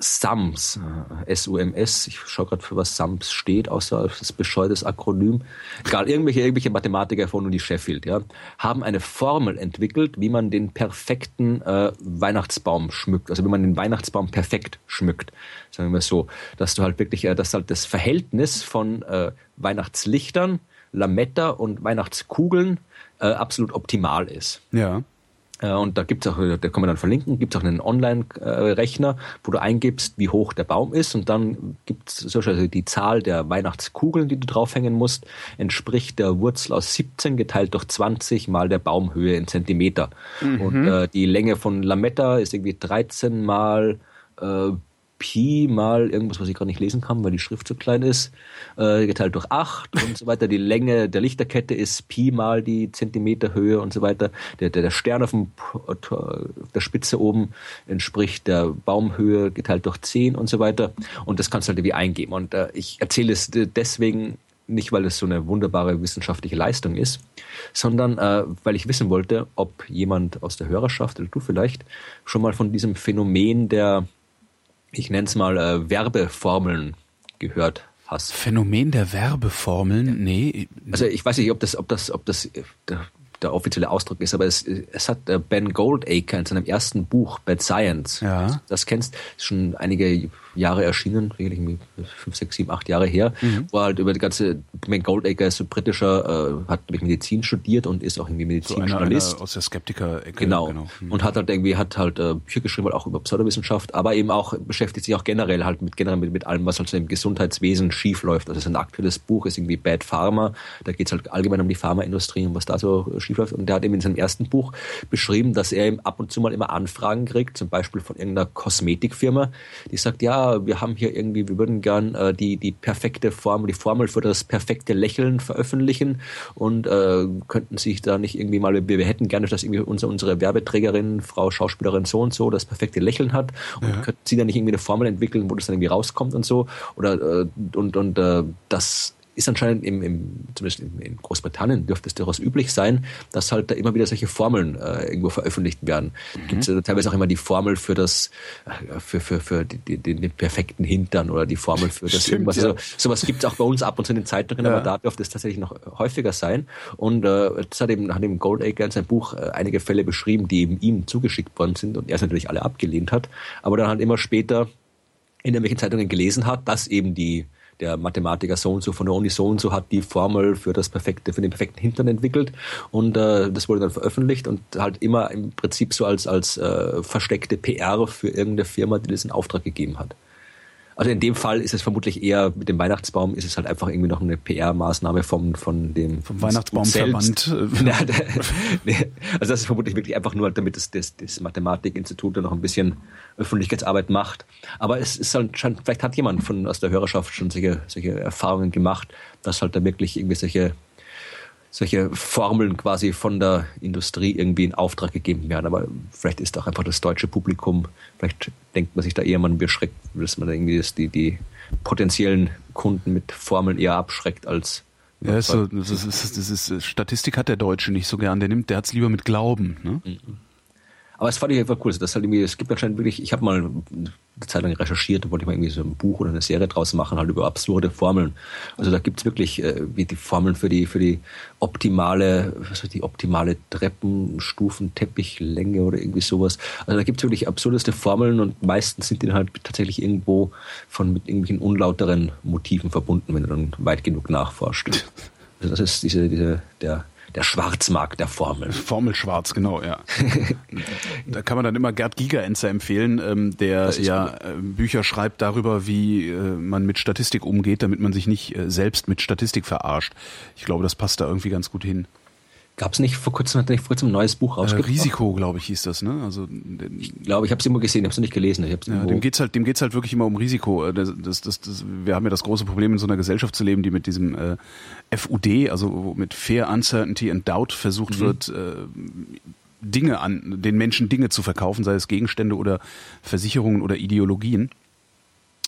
SAMS, äh, S-U-M-S, ich schaue gerade für was SAMS steht, außer das bescheuertes Akronym. Egal, irgendwelche, irgendwelche Mathematiker von Uni Sheffield, ja, haben eine Formel entwickelt, wie man den perfekten äh, Weihnachtsbaum schmückt, also wie man den Weihnachtsbaum perfekt schmückt, sagen wir so, dass du halt wirklich, äh, dass halt das Verhältnis von äh, Weihnachtslichtern, Lametta und Weihnachtskugeln äh, absolut optimal ist. Ja. Äh, und da gibt's auch, da kann man dann verlinken, gibt's auch einen Online-Rechner, wo du eingibst, wie hoch der Baum ist und dann gibt's also die Zahl der Weihnachtskugeln, die du draufhängen musst, entspricht der Wurzel aus 17 geteilt durch 20 mal der Baumhöhe in Zentimeter. Mhm. Und äh, die Länge von Lametta ist irgendwie 13 mal äh, Pi mal irgendwas, was ich gerade nicht lesen kann, weil die Schrift zu klein ist, äh, geteilt durch 8 und so weiter. Die Länge der Lichterkette ist Pi mal die Zentimeterhöhe und so weiter. Der, der, der Stern auf, dem, auf der Spitze oben entspricht der Baumhöhe geteilt durch 10 und so weiter. Und das kannst du halt irgendwie eingeben. Und äh, ich erzähle es deswegen nicht, weil es so eine wunderbare wissenschaftliche Leistung ist, sondern äh, weil ich wissen wollte, ob jemand aus der Hörerschaft oder du vielleicht schon mal von diesem Phänomen der ich nenne es mal äh, Werbeformeln gehört hast. Phänomen der Werbeformeln? Nee. Also ich weiß nicht, ob das, ob das, ob das äh, der, der offizielle Ausdruck ist, aber es, es hat äh, Ben Goldacre in seinem ersten Buch Bad Science, ja. das kennst, schon einige Jahre erschienen, irgendwie fünf, sechs, sieben, acht Jahre her, mhm. wo halt über die ganze, Ben Goldacre ist so britischer, äh, hat Medizin studiert und ist auch irgendwie Medizinjournalist. So aus der Skeptiker-Ecke. Genau. genau. Mhm. Und hat halt irgendwie, hat halt äh, Bücher geschrieben, auch über Pseudowissenschaft, aber eben auch beschäftigt sich auch generell halt mit generell mit, mit allem, was halt so im Gesundheitswesen schief läuft. Also sein aktuelles Buch ist irgendwie Bad Pharma, da geht es halt allgemein um die Pharmaindustrie und was da so schief läuft. Und der hat eben in seinem ersten Buch beschrieben, dass er eben ab und zu mal immer Anfragen kriegt, zum Beispiel von irgendeiner Kosmetikfirma, die sagt, ja, wir haben hier irgendwie, wir würden gern äh, die, die perfekte Formel, die Formel für das perfekte Lächeln veröffentlichen und äh, könnten sich da nicht irgendwie mal, wir, wir hätten gerne, dass irgendwie unsere, unsere Werbeträgerin, Frau Schauspielerin so und so das perfekte Lächeln hat und ja. könnten sie da nicht irgendwie eine Formel entwickeln, wo das dann irgendwie rauskommt und so oder äh, und, und äh, das ist anscheinend im, im zumindest in, in Großbritannien dürfte es durchaus üblich sein, dass halt da immer wieder solche Formeln äh, irgendwo veröffentlicht werden. Mhm. Gibt es äh, teilweise auch immer die Formel für das, äh, für, für, für die, die, den perfekten Hintern oder die Formel für das [LAUGHS] Stimmt, irgendwas. Ja. Also, sowas gibt es auch bei uns ab und zu in den Zeitungen, ja. aber da dürfte es tatsächlich noch häufiger sein. Und äh, das hat eben, hat eben Goldacre in seinem Buch äh, einige Fälle beschrieben, die eben ihm zugeschickt worden sind und er es natürlich alle abgelehnt hat, aber dann halt immer später in irgendwelchen Zeitungen gelesen hat, dass eben die der Mathematiker so und so von der Uni so und so hat die Formel für das perfekte, für den perfekten Hintern entwickelt und äh, das wurde dann veröffentlicht und halt immer im Prinzip so als als äh, versteckte PR für irgendeine Firma, die das in Auftrag gegeben hat. Also in dem Fall ist es vermutlich eher mit dem Weihnachtsbaum ist es halt einfach irgendwie noch eine PR-Maßnahme vom von dem vom Weihnachtsbaumverband. [LAUGHS] also das ist vermutlich wirklich einfach nur, damit das, das, das Mathematikinstitut da noch ein bisschen Öffentlichkeitsarbeit macht. Aber es ist halt schon, vielleicht hat jemand von aus der Hörerschaft schon solche, solche Erfahrungen gemacht, dass halt da wirklich irgendwie solche solche Formeln quasi von der Industrie irgendwie in Auftrag gegeben werden. Aber vielleicht ist auch einfach das deutsche Publikum, vielleicht denkt man sich da eher mal beschreckt, dass man irgendwie das, die, die potenziellen Kunden mit Formeln eher abschreckt als ja, ist so, das ist, das ist, Statistik hat der Deutsche nicht so gern. Der nimmt, der hat's lieber mit Glauben. Ne? Mhm. Aber es fand ich einfach cool. Das halt irgendwie, es gibt anscheinend wirklich, ich habe mal eine Zeit lang recherchiert, da wollte ich mal irgendwie so ein Buch oder eine Serie draus machen, halt über absurde Formeln. Also da gibt's wirklich äh, wie die Formeln für die, für die optimale, was weiß die optimale Treppenstufen, Teppichlänge oder irgendwie sowas. Also da gibt's wirklich absurdeste Formeln und meistens sind die halt tatsächlich irgendwo von mit irgendwelchen unlauteren Motiven verbunden, wenn du dann weit genug nachforscht. [LAUGHS] Also das ist diese, diese, der der Schwarzmarkt der Formel. Formel Schwarz, genau, ja. [LAUGHS] da kann man dann immer Gerd Gigerenzer empfehlen, ähm, der ja gut. Äh, Bücher schreibt darüber, wie äh, man mit Statistik umgeht, damit man sich nicht äh, selbst mit Statistik verarscht. Ich glaube, das passt da irgendwie ganz gut hin. Gab es nicht vor kurzem, hat nicht vor kurzem ein neues Buch rausgebracht? Äh, Risiko, glaube ich, hieß das, ne? Also ich glaube, ich habe es immer gesehen, ich habe es nicht gelesen. Ich ja, dem geht's halt, dem geht's halt wirklich immer um Risiko. Äh, das, das, das, das, wir haben ja das große Problem in so einer Gesellschaft zu leben, die mit diesem äh, FUD, also mit Fair Uncertainty and Doubt versucht mhm. wird, äh, Dinge an den Menschen Dinge zu verkaufen, sei es Gegenstände oder Versicherungen oder Ideologien.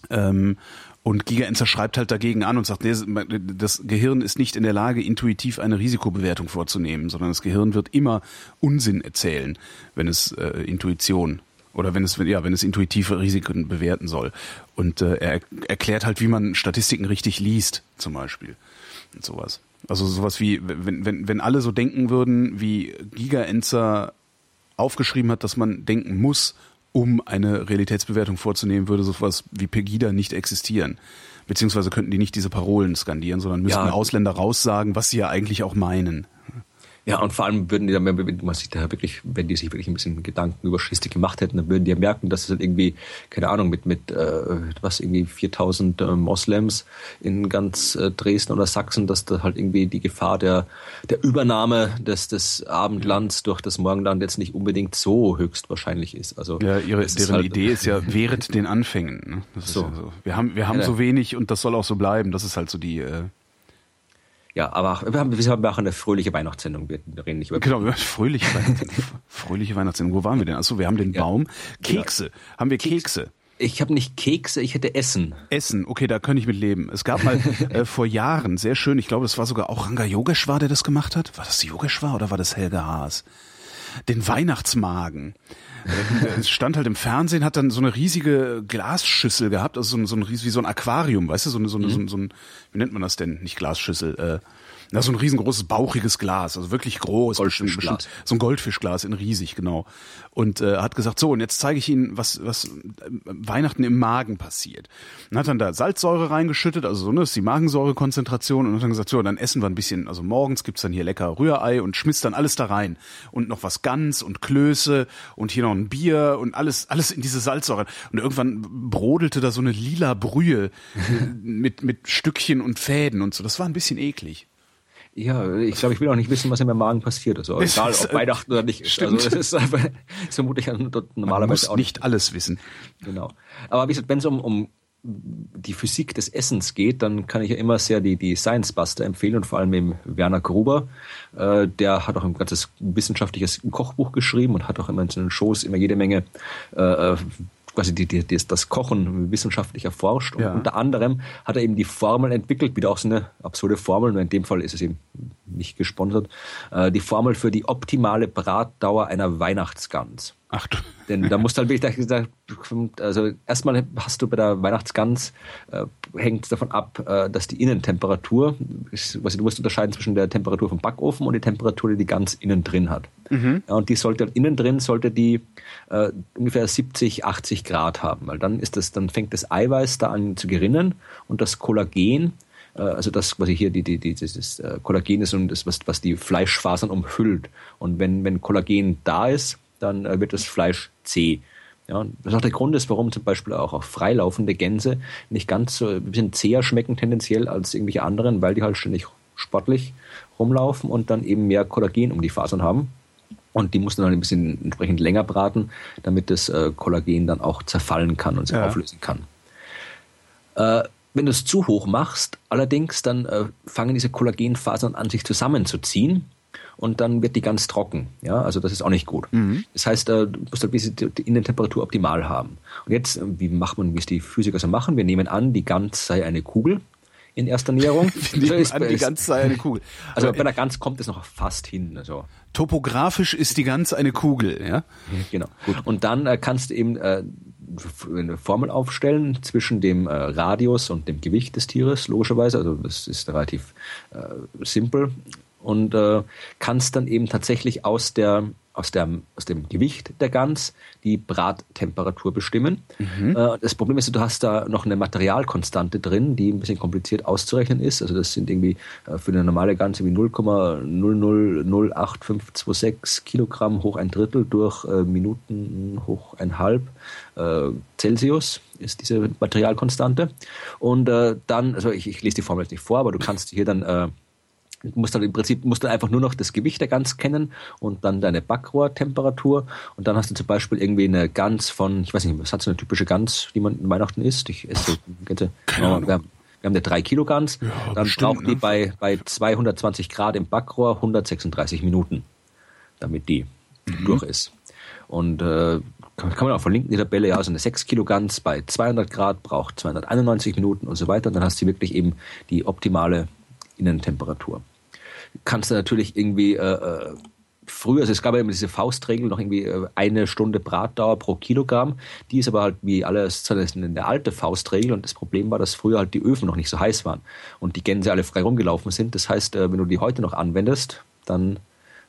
Ähm, und Gigaenzer schreibt halt dagegen an und sagt, das Gehirn ist nicht in der Lage, intuitiv eine Risikobewertung vorzunehmen, sondern das Gehirn wird immer Unsinn erzählen, wenn es äh, Intuition oder wenn es ja, wenn es intuitive Risiken bewerten soll. Und äh, er erklärt halt, wie man Statistiken richtig liest, zum Beispiel und sowas. Also sowas wie, wenn wenn wenn alle so denken würden, wie Gigaenzer aufgeschrieben hat, dass man denken muss, um eine Realitätsbewertung vorzunehmen, würde sowas wie Pegida nicht existieren. Beziehungsweise könnten die nicht diese Parolen skandieren, sondern müssten ja. Ausländer raussagen, was sie ja eigentlich auch meinen. Ja, und vor allem würden die dann, wenn man sich da wirklich, wenn die sich wirklich ein bisschen Gedanken über Statistik gemacht hätten, dann würden die ja merken, dass es halt irgendwie, keine Ahnung, mit, mit äh, was, irgendwie 4000 äh, Moslems in ganz äh, Dresden oder Sachsen, dass da halt irgendwie die Gefahr der, der Übernahme des, des Abendlands durch das Morgenland jetzt nicht unbedingt so höchstwahrscheinlich ist. Also, ja, ihre, deren halt, Idee ist ja [LAUGHS] während den Anfängen. Ne? Das so. Ja so. Wir haben, wir haben ja, so wenig und das soll auch so bleiben. Das ist halt so die, äh, ja, aber wir, haben, wir machen eine fröhliche Weihnachtssendung. Wir reden nicht über Genau, [LAUGHS] fröhliche Weihnachtssendung. fröhliche Weihnachtssendung. Wo waren wir denn? Achso, wir haben den ja. Baum. Genau. Kekse. Ja. Haben wir Kekse? Ich habe nicht Kekse, ich hätte Essen. Essen, okay, da könnte ich mit leben. Es gab mal [LAUGHS] äh, vor Jahren, sehr schön, ich glaube, das war sogar auch Ranga Yogeshwar, der das gemacht hat. War das Yogeshwar oder war das Helge Haas? Den Weihnachtsmagen. [LAUGHS] Es stand halt im Fernsehen, hat dann so eine riesige Glasschüssel gehabt, also so ein, so ein wie so ein Aquarium, weißt du, so, eine, so, eine, mhm. so, ein, wie nennt man das denn? Nicht Glasschüssel, äh, na, so ein riesengroßes, bauchiges Glas, also wirklich groß. Goldfischglas. So ein Goldfischglas in riesig, genau. Und äh, hat gesagt, so, und jetzt zeige ich Ihnen, was, was äh, Weihnachten im Magen passiert. Und hat dann da Salzsäure reingeschüttet, also so, ne, ist die Magensäurekonzentration und hat dann gesagt, so, dann essen wir ein bisschen, also morgens gibt's dann hier lecker Rührei und schmiss dann alles da rein. Und noch was Gans und Klöße und hier noch ein Bier und alles, alles in diese Salzsäure. Und irgendwann brodelte da so eine lila Brühe [LAUGHS] mit, mit Stückchen und Fäden und so. Das war ein bisschen eklig. Ja, ich glaube, ich will auch nicht wissen, was in meinem Magen passiert. Also egal, ob Weihnachten oder nicht. Stimmt. Also das ist, einfach, ist vermutlich normalerweise Man muss auch nicht alles wissen. Genau. Aber wie gesagt, wenn es um, um die Physik des Essens geht, dann kann ich ja immer sehr die, die Science Buster empfehlen und vor allem eben Werner Gruber. Äh, der hat auch ein ganzes wissenschaftliches Kochbuch geschrieben und hat auch immer in seinen Shows immer jede Menge äh, äh quasi die, die, die, das Kochen wissenschaftlich erforscht. Und ja. unter anderem hat er eben die Formel entwickelt, wieder auch so eine absurde Formel, nur in dem Fall ist es eben nicht gesponsert, äh, die Formel für die optimale Bratdauer einer Weihnachtsgans. Ach du. [LAUGHS] Denn da musst du halt wirklich gesagt, also erstmal hast du bei der Weihnachtsgans, äh, hängt davon ab, äh, dass die Innentemperatur, ist, was du musst unterscheiden zwischen der Temperatur vom Backofen und der Temperatur, die die Gans innen drin hat. Mhm. Ja, und die sollte innen drin sollte die äh, ungefähr 70, 80 Grad haben, weil dann ist das, dann fängt das Eiweiß da an zu gerinnen und das Kollagen äh, also das, was ich hier, die, die, die, dieses äh, Kollagen ist und das, was, was die Fleischfasern umhüllt. Und wenn, wenn Kollagen da ist, dann äh, wird das Fleisch zäh. Ja, das ist auch der Grund ist, warum zum Beispiel auch, auch freilaufende Gänse nicht ganz so ein bisschen zäher schmecken tendenziell als irgendwelche anderen, weil die halt ständig sportlich rumlaufen und dann eben mehr Kollagen um die Fasern haben. Und die muss dann ein bisschen entsprechend länger braten, damit das äh, Kollagen dann auch zerfallen kann und sich ja. auflösen kann. Äh, wenn du es zu hoch machst, allerdings, dann äh, fangen diese Kollagenfasern an, sich zusammenzuziehen und dann wird die ganz trocken. Ja, also das ist auch nicht gut. Mhm. Das heißt, äh, du musst halt die Innentemperatur optimal haben. Und jetzt, äh, wie macht man, wie es die Physiker so machen? Wir nehmen an, die Gans sei eine Kugel in erster Näherung. [LAUGHS] Wir nehmen an, die Gans sei eine Kugel. [LAUGHS] Also Aber bei der Gans kommt es noch fast hin. Also. Topografisch ist die Gans eine Kugel, ja? Genau. Gut. Und dann äh, kannst du eben äh, eine Formel aufstellen zwischen dem äh, Radius und dem Gewicht des Tieres, logischerweise. Also das ist relativ äh, simpel und äh, kannst dann eben tatsächlich aus der aus, der, aus dem Gewicht der Gans die Brattemperatur bestimmen. Mhm. Äh, das Problem ist, du hast da noch eine Materialkonstante drin, die ein bisschen kompliziert auszurechnen ist. Also das sind irgendwie äh, für eine normale Gans wie 0,0008526 Kilogramm hoch ein Drittel durch äh, Minuten hoch ein halb Celsius ist diese Materialkonstante. Und dann, also ich, ich lese die Formel jetzt nicht vor, aber du kannst hier dann musst dann im Prinzip musst du einfach nur noch das Gewicht der Gans kennen und dann deine Backrohrtemperatur und dann hast du zum Beispiel irgendwie eine Gans von, ich weiß nicht, was hat so eine typische Gans, die man in Weihnachten isst? Ich esse so. Keine Ahnung. Wir haben, wir haben eine 3 Kilo Gans, ja, dann bestimmt, braucht die ne? bei, bei 220 Grad im Backrohr 136 Minuten, damit die mhm. durch ist. Und äh, kann, kann man auch verlinken, die Tabelle, ja, so eine 6 Kilo Gans bei 200 Grad braucht 291 Minuten und so weiter. Und dann hast du wirklich eben die optimale Innentemperatur kannst du natürlich irgendwie äh, äh, früher, also es gab ja immer diese Faustregel, noch irgendwie äh, eine Stunde Bratdauer pro Kilogramm. Die ist aber halt wie alles eine alte Faustregel und das Problem war, dass früher halt die Öfen noch nicht so heiß waren und die Gänse alle frei rumgelaufen sind. Das heißt, äh, wenn du die heute noch anwendest, dann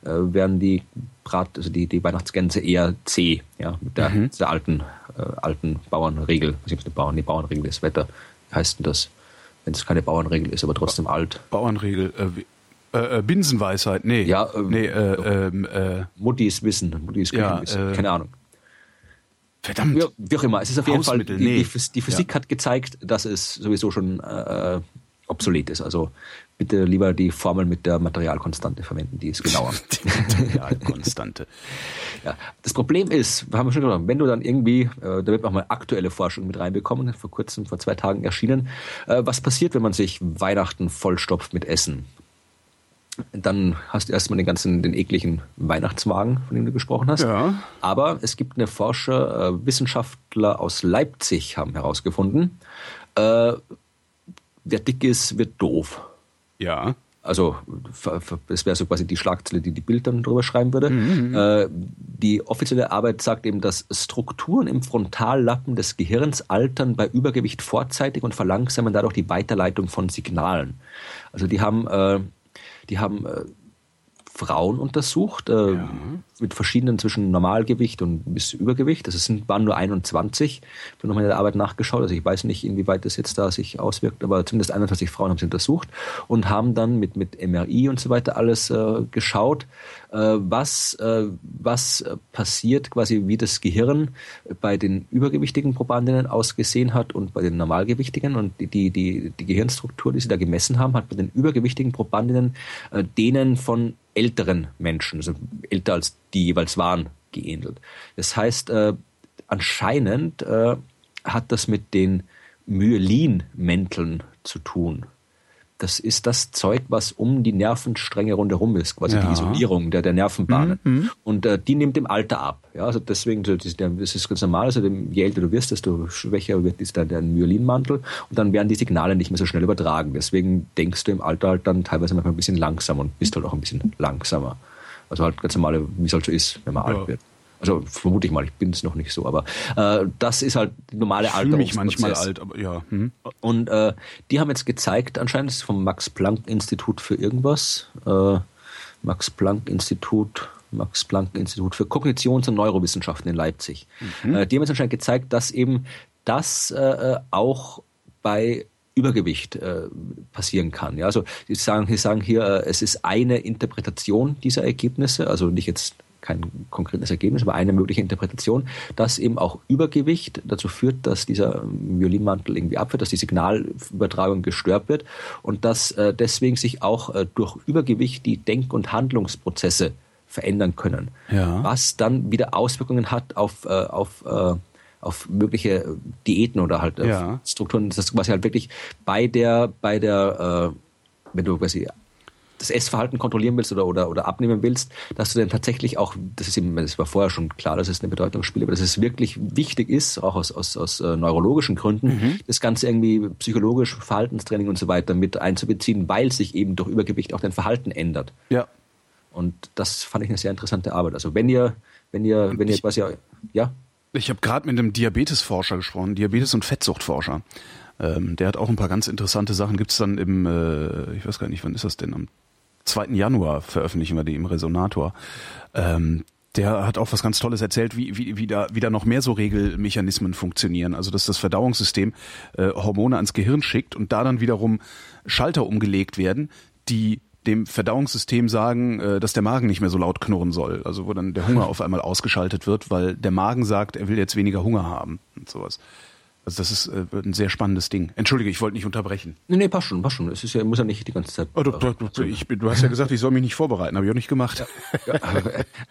werden die Brat, also die, die Weihnachtsgänse eher zäh, ja, mit der, mhm. der alten, äh, alten Bauernregel, was ist eine Bauern, die Bauernregel ist Wetter, wie heißt denn das? Wenn es keine Bauernregel ist, aber trotzdem alt. Bauernregel, äh, äh, äh, Binsenweisheit, nee. Ja, ähm, nee, äh, ähm, äh, Muttis Wissen, Muttis ja, Wissen, äh, keine Ahnung. Verdammt. Wie, wie, auch immer, es ist auf jeden Fall, die, nee. die, Physik ja. hat gezeigt, dass es sowieso schon äh, obsolet ist. Also bitte lieber die Formel mit der Materialkonstante verwenden, die ist genauer. [LAUGHS] die Materialkonstante. [LAUGHS] ja. Das Problem ist, haben wir schon gesagt, wenn du dann irgendwie, äh, da wird auch mal aktuelle Forschung mit reinbekommen, vor kurzem, vor zwei Tagen erschienen, äh, was passiert, wenn man sich Weihnachten vollstopft mit Essen? Dann hast du erstmal den ganzen, den ekligen Weihnachtswagen, von dem du gesprochen hast. Ja. Aber es gibt eine Forscher, äh, Wissenschaftler aus Leipzig haben herausgefunden, äh, wer dick ist, wird doof. Ja. Also es wäre so quasi die Schlagzeile, die die Bild dann drüber schreiben würde. Mhm, mhm. äh, die offizielle Arbeit sagt eben, dass Strukturen im Frontallappen des Gehirns altern bei Übergewicht vorzeitig und verlangsamen dadurch die Weiterleitung von Signalen. Also die haben äh, die haben äh, Frauen untersucht, äh, ja. mit verschiedenen zwischen Normalgewicht und bis Übergewicht. Das sind, waren nur 21. Ich habe nochmal in der Arbeit nachgeschaut. Also ich weiß nicht, inwieweit das jetzt da sich auswirkt, aber zumindest 21 Frauen haben sie untersucht und haben dann mit, mit MRI und so weiter alles äh, geschaut, äh, was, äh, was passiert, quasi wie das Gehirn bei den übergewichtigen Probandinnen ausgesehen hat und bei den normalgewichtigen. Und die, die, die, die Gehirnstruktur, die sie da gemessen haben, hat bei den übergewichtigen Probandinnen äh, denen von älteren Menschen, also älter als die jeweils waren, geähnelt. Das heißt, äh, anscheinend äh, hat das mit den Myelin-Mänteln zu tun. Das ist das Zeug, was um die Nervenstränge rundherum ist, quasi ja. die Isolierung der, der Nervenbahnen. Mhm. mhm. Und äh, die nimmt im Alter ab. Ja, also deswegen, das ist, das ist ganz normal. Also je älter du wirst, desto schwächer wird ist dann der Myelinmantel und dann werden die Signale nicht mehr so schnell übertragen. Deswegen denkst du im Alter halt dann teilweise manchmal ein bisschen langsamer und bist halt auch ein bisschen langsamer. Also halt ganz normal, wie es halt so ist, wenn man ja. alt wird. Also vermute ich mal, ich bin es noch nicht so, aber äh, das ist halt die normale Alterung. mich manchmal alt, aber ja. Hm. Und äh, die haben jetzt gezeigt, anscheinend ist es vom Max Planck Institut für irgendwas, äh, Max Planck Institut, Max Planck Institut für Kognitions- und Neurowissenschaften in Leipzig. Mhm. Äh, die haben jetzt anscheinend gezeigt, dass eben das äh, auch bei Übergewicht äh, passieren kann. Ja, also sie sagen, sie sagen hier, äh, es ist eine Interpretation dieser Ergebnisse, also nicht jetzt kein konkretes Ergebnis, aber eine mögliche Interpretation, dass eben auch Übergewicht dazu führt, dass dieser Violinmantel irgendwie abfällt, dass die Signalübertragung gestört wird und dass äh, deswegen sich auch äh, durch Übergewicht die Denk- und Handlungsprozesse verändern können. Ja. Was dann wieder Auswirkungen hat auf, äh, auf äh, auf mögliche Diäten oder halt ja. Strukturen, das ist quasi halt wirklich bei der, bei der, äh, wenn du quasi das Essverhalten kontrollieren willst oder, oder, oder abnehmen willst, dass du dann tatsächlich auch, das ist eben, das war vorher schon klar, dass es eine Bedeutung spielt, aber dass es wirklich wichtig ist, auch aus, aus, aus äh, neurologischen Gründen, mhm. das Ganze irgendwie psychologisch, Verhaltenstraining und so weiter mit einzubeziehen, weil sich eben durch Übergewicht auch dein Verhalten ändert. Ja. Und das fand ich eine sehr interessante Arbeit. Also wenn ihr, wenn ihr, wenn ihr quasi, ja. Ich habe gerade mit einem Diabetesforscher gesprochen, Diabetes- und Fettsuchtforscher. Ähm, der hat auch ein paar ganz interessante Sachen. Gibt es dann im, äh, ich weiß gar nicht, wann ist das denn? Am 2. Januar veröffentlichen wir die im Resonator. Ähm, der hat auch was ganz Tolles erzählt, wie, wie, wie, da, wie da noch mehr so Regelmechanismen funktionieren. Also dass das Verdauungssystem äh, Hormone ans Gehirn schickt und da dann wiederum Schalter umgelegt werden, die dem Verdauungssystem sagen, äh, dass der Magen nicht mehr so laut knurren soll. Also wo dann der Hunger [LAUGHS] auf einmal ausgeschaltet wird, weil der Magen sagt, er will jetzt weniger Hunger haben und sowas. Also das ist äh, ein sehr spannendes Ding. Entschuldige, ich wollte nicht unterbrechen. Nee, nee, passt schon, passt schon. Es ist ja, muss ja nicht die ganze Zeit. Oh, du, du, du, ich, du hast ja gesagt, ich soll mich nicht vorbereiten, habe ich auch nicht gemacht. Ja, ja,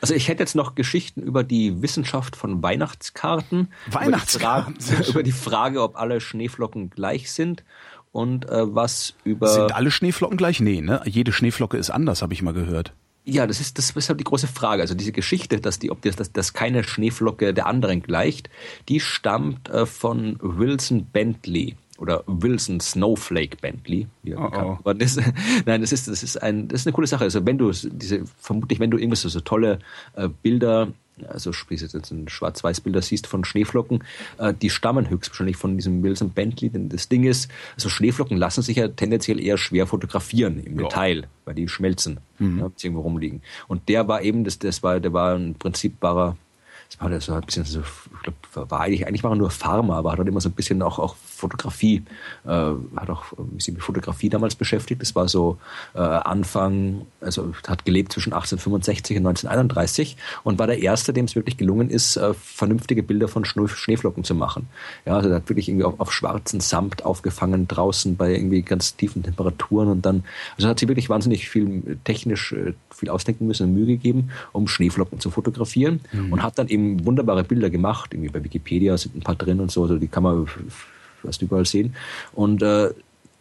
also ich hätte jetzt noch Geschichten über die Wissenschaft von Weihnachtskarten. Weihnachtskarten? Über die Frage, über die Frage ob alle Schneeflocken gleich sind und äh, was über. Sind alle Schneeflocken gleich? Nee, ne? Jede Schneeflocke ist anders, habe ich mal gehört. Ja, das ist, das ist halt die große Frage. Also diese Geschichte, dass die, ob das, dass, dass keine Schneeflocke der anderen gleicht, die stammt äh, von Wilson Bentley oder Wilson Snowflake Bentley. Wie oh, oh. Aber [LAUGHS] das, nein, das ist, das ist ein, das ist eine coole Sache. Also wenn du diese, vermutlich, wenn du irgendwas so, so tolle äh, Bilder also sprich jetzt ein Schwarz-Weiß-Bilder siehst von Schneeflocken, äh, die stammen höchstwahrscheinlich von diesem Wilson Bentley. Denn das Ding ist, also Schneeflocken lassen sich ja tendenziell eher schwer fotografieren im ja. Detail, weil die schmelzen, mhm. ja, irgendwo rumliegen. Und der war eben, das, das war, der war ein Prinzip barer das war der so ein bisschen so, ich glaube, war eigentlich, eigentlich war er nur Farmer, aber hat halt immer so ein bisschen auch, auch Fotografie, äh, hat auch sich mit Fotografie damals beschäftigt. Das war so äh, Anfang, also hat gelebt zwischen 1865 und 1931 und war der Erste, dem es wirklich gelungen ist, äh, vernünftige Bilder von Schneeflocken zu machen. Ja, also er hat wirklich irgendwie auf, auf schwarzen Samt aufgefangen draußen bei irgendwie ganz tiefen Temperaturen und dann, also hat sie wirklich wahnsinnig viel technisch äh, viel ausdenken müssen und Mühe gegeben, um Schneeflocken zu fotografieren mhm. und hat dann eben wunderbare Bilder gemacht. Irgendwie bei Wikipedia sind ein paar drin und so, also die kann man fast überall sehen. Und äh,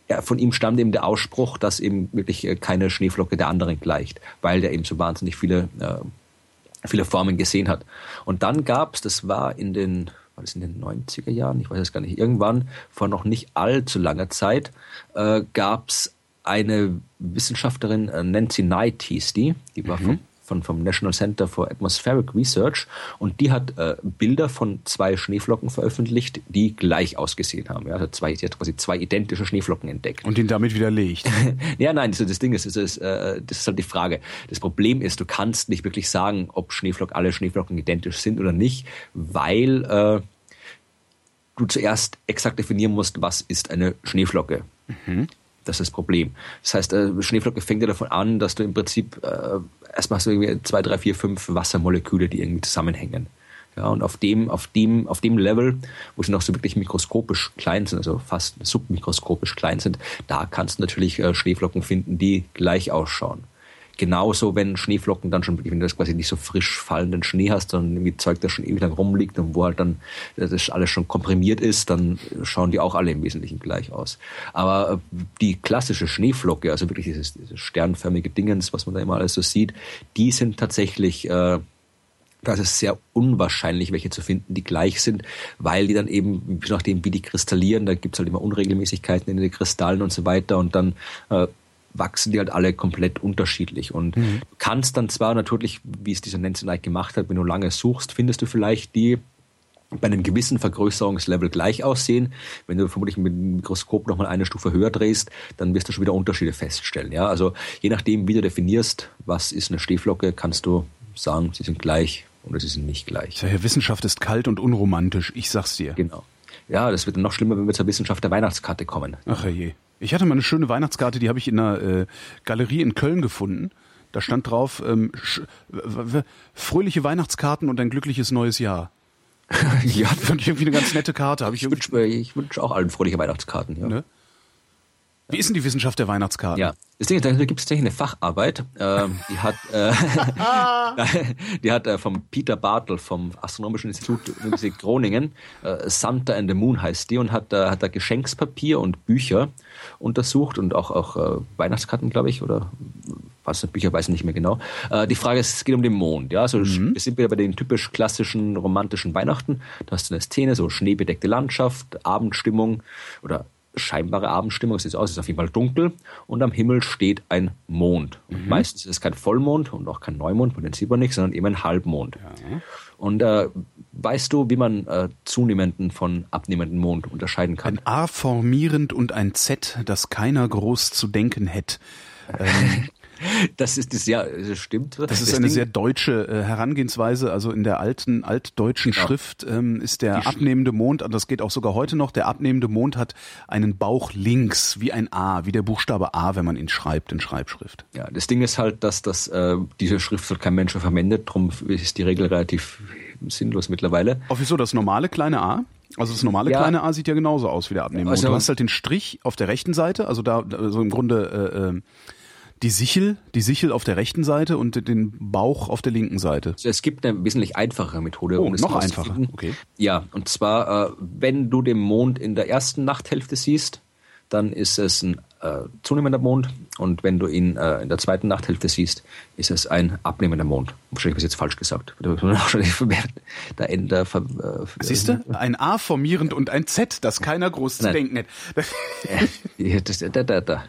ja, von ihm stammt eben der Ausspruch, dass eben wirklich äh, keine Schneeflocke der anderen gleicht, weil der eben so wahnsinnig viele, äh, viele Formen gesehen hat. Und dann gab's, das war in den, war das in den 90er Jahren, ich weiß es gar nicht, irgendwann vor noch nicht allzu langer Zeit, äh, gab's eine Wissenschaftlerin, äh, Nancy Knight hieß die, die war mhm. vom von, vom National Center for Atmospheric Research und die hat äh, Bilder von zwei Schneeflocken veröffentlicht, die gleich ausgesehen haben. Ja, also zwei, sie hat quasi zwei identische Schneeflocken entdeckt. Und ihn damit widerlegt. [LAUGHS] ja, nein, das, das Ding ist, das ist, äh, das ist halt die Frage. Das Problem ist, du kannst nicht wirklich sagen, ob Schneeflock, alle Schneeflocken identisch sind oder nicht, weil äh, du zuerst exakt definieren musst, was ist eine Schneeflocke. Mhm. Das ist das Problem. Das heißt, äh, Schneeflocke fängt ja davon an, dass du im Prinzip äh, erstmal hast du irgendwie zwei, drei, vier, fünf Wassermoleküle, die irgendwie zusammenhängen. Ja, und auf dem, auf dem, auf dem Level, wo sie noch so wirklich mikroskopisch klein sind, also fast submikroskopisch klein sind, da kannst du natürlich äh, Schneeflocken finden, die gleich ausschauen. Genauso, wenn Schneeflocken dann schon, wenn du das quasi nicht so frisch fallenden Schnee hast, sondern irgendwie Zeug, das schon ewig lang rumliegt und wo halt dann das alles schon komprimiert ist, dann schauen die auch alle im Wesentlichen gleich aus. Aber äh, die klassische Schneeflocke, also wirklich dieses, dieses sternförmige Dingens, was man da immer alles so sieht, die sind tatsächlich äh, da ist es sehr unwahrscheinlich, welche zu finden, die gleich sind, weil die dann eben, je nachdem, wie die kristallieren, da gibt es halt immer Unregelmäßigkeiten in den Kristallen und so weiter und dann äh, wachsen die halt alle komplett unterschiedlich. Und mhm. du kannst dann zwar natürlich, wie es dieser Nancy Knight gemacht hat, wenn du lange suchst, findest du vielleicht die bei einem gewissen Vergrößerungslevel gleich aussehen. Wenn du vermutlich mit dem Mikroskop nochmal eine Stufe höher drehst, dann wirst du schon wieder Unterschiede feststellen. Ja, also je nachdem, wie du definierst, was ist eine Stehflocke, kannst du sagen, sie sind gleich oder sie sind nicht gleich. Ja, Wissenschaft ist kalt und unromantisch, ich sag's dir. Genau. Ja, das wird noch schlimmer, wenn wir zur Wissenschaft der Weihnachtskarte kommen. Ach je. Ich hatte mal eine schöne Weihnachtskarte, die habe ich in einer äh, Galerie in Köln gefunden. Da stand drauf, ähm, fröhliche Weihnachtskarten und ein glückliches neues Jahr. [LAUGHS] ja, fand ich irgendwie eine ganz nette Karte. Hab ich ich wünsche ich wünsch auch allen fröhliche Weihnachtskarten. Ja. Ne? Wie ist denn die Wissenschaft der Weihnachtskarten? Ja, das Ding ist, da gibt es tatsächlich eine Facharbeit, äh, die hat, äh, [LAUGHS] die hat äh, vom Peter Bartel vom Astronomischen Institut Universität Groningen, äh, Santa and the Moon heißt die, und hat, äh, hat da Geschenkspapier und Bücher untersucht und auch, auch äh, Weihnachtskarten, glaube ich, oder was Bücher weiß ich nicht mehr genau. Äh, die Frage ist, es geht um den Mond. Ja, also mhm. wir sind wieder bei den typisch klassischen romantischen Weihnachten. Da hast du eine Szene, so schneebedeckte Landschaft, Abendstimmung oder scheinbare Abendstimmung. Es sieht aus, es ist auf jeden Fall dunkel und am Himmel steht ein Mond. Mhm. Meistens ist es kein Vollmond und auch kein Neumond, den sieht man nicht, sondern eben ein Halbmond. Ja. Und äh, weißt du, wie man äh, zunehmenden von abnehmenden Mond unterscheiden kann? Ein A formierend und ein Z, das keiner groß zu denken hätte. Ähm, [LAUGHS] Das ist das ja, das stimmt. Das ist das eine Ding, sehr deutsche äh, Herangehensweise. Also in der alten altdeutschen genau. Schrift ähm, ist der Die abnehmende Mond, und das geht auch sogar heute noch. Der abnehmende Mond hat einen Bauch links wie ein A, wie der Buchstabe A, wenn man ihn schreibt in Schreibschrift. Ja, das Ding ist halt, dass das äh, diese Schrift halt kein Mensch verwendet. Darum ist die Regel relativ sinnlos mittlerweile. Auch wieso das normale kleine A? Also das normale ja. kleine A sieht ja genauso aus wie der abnehmende. Also, du hast halt den Strich auf der rechten Seite, also da also im Grunde äh, äh, die Sichel, die Sichel auf der rechten Seite und den Bauch auf der linken Seite. Also es gibt eine wesentlich einfachere Methode, oh, um es noch einfacher. Okay. Ja, und zwar, äh, wenn du den Mond in der ersten Nachthälfte siehst, dann ist es ein äh, zunehmender Mond und wenn du ihn äh, in der zweiten Nachthälfte siehst, ist es ein abnehmender Mond. Wahrscheinlich habe ich jetzt falsch gesagt. Da [LAUGHS] Ende. Äh, Siehst du? Ein A formierend und ein Z, das keiner groß Nein. zu denken hat. [LAUGHS] das, da, da, da.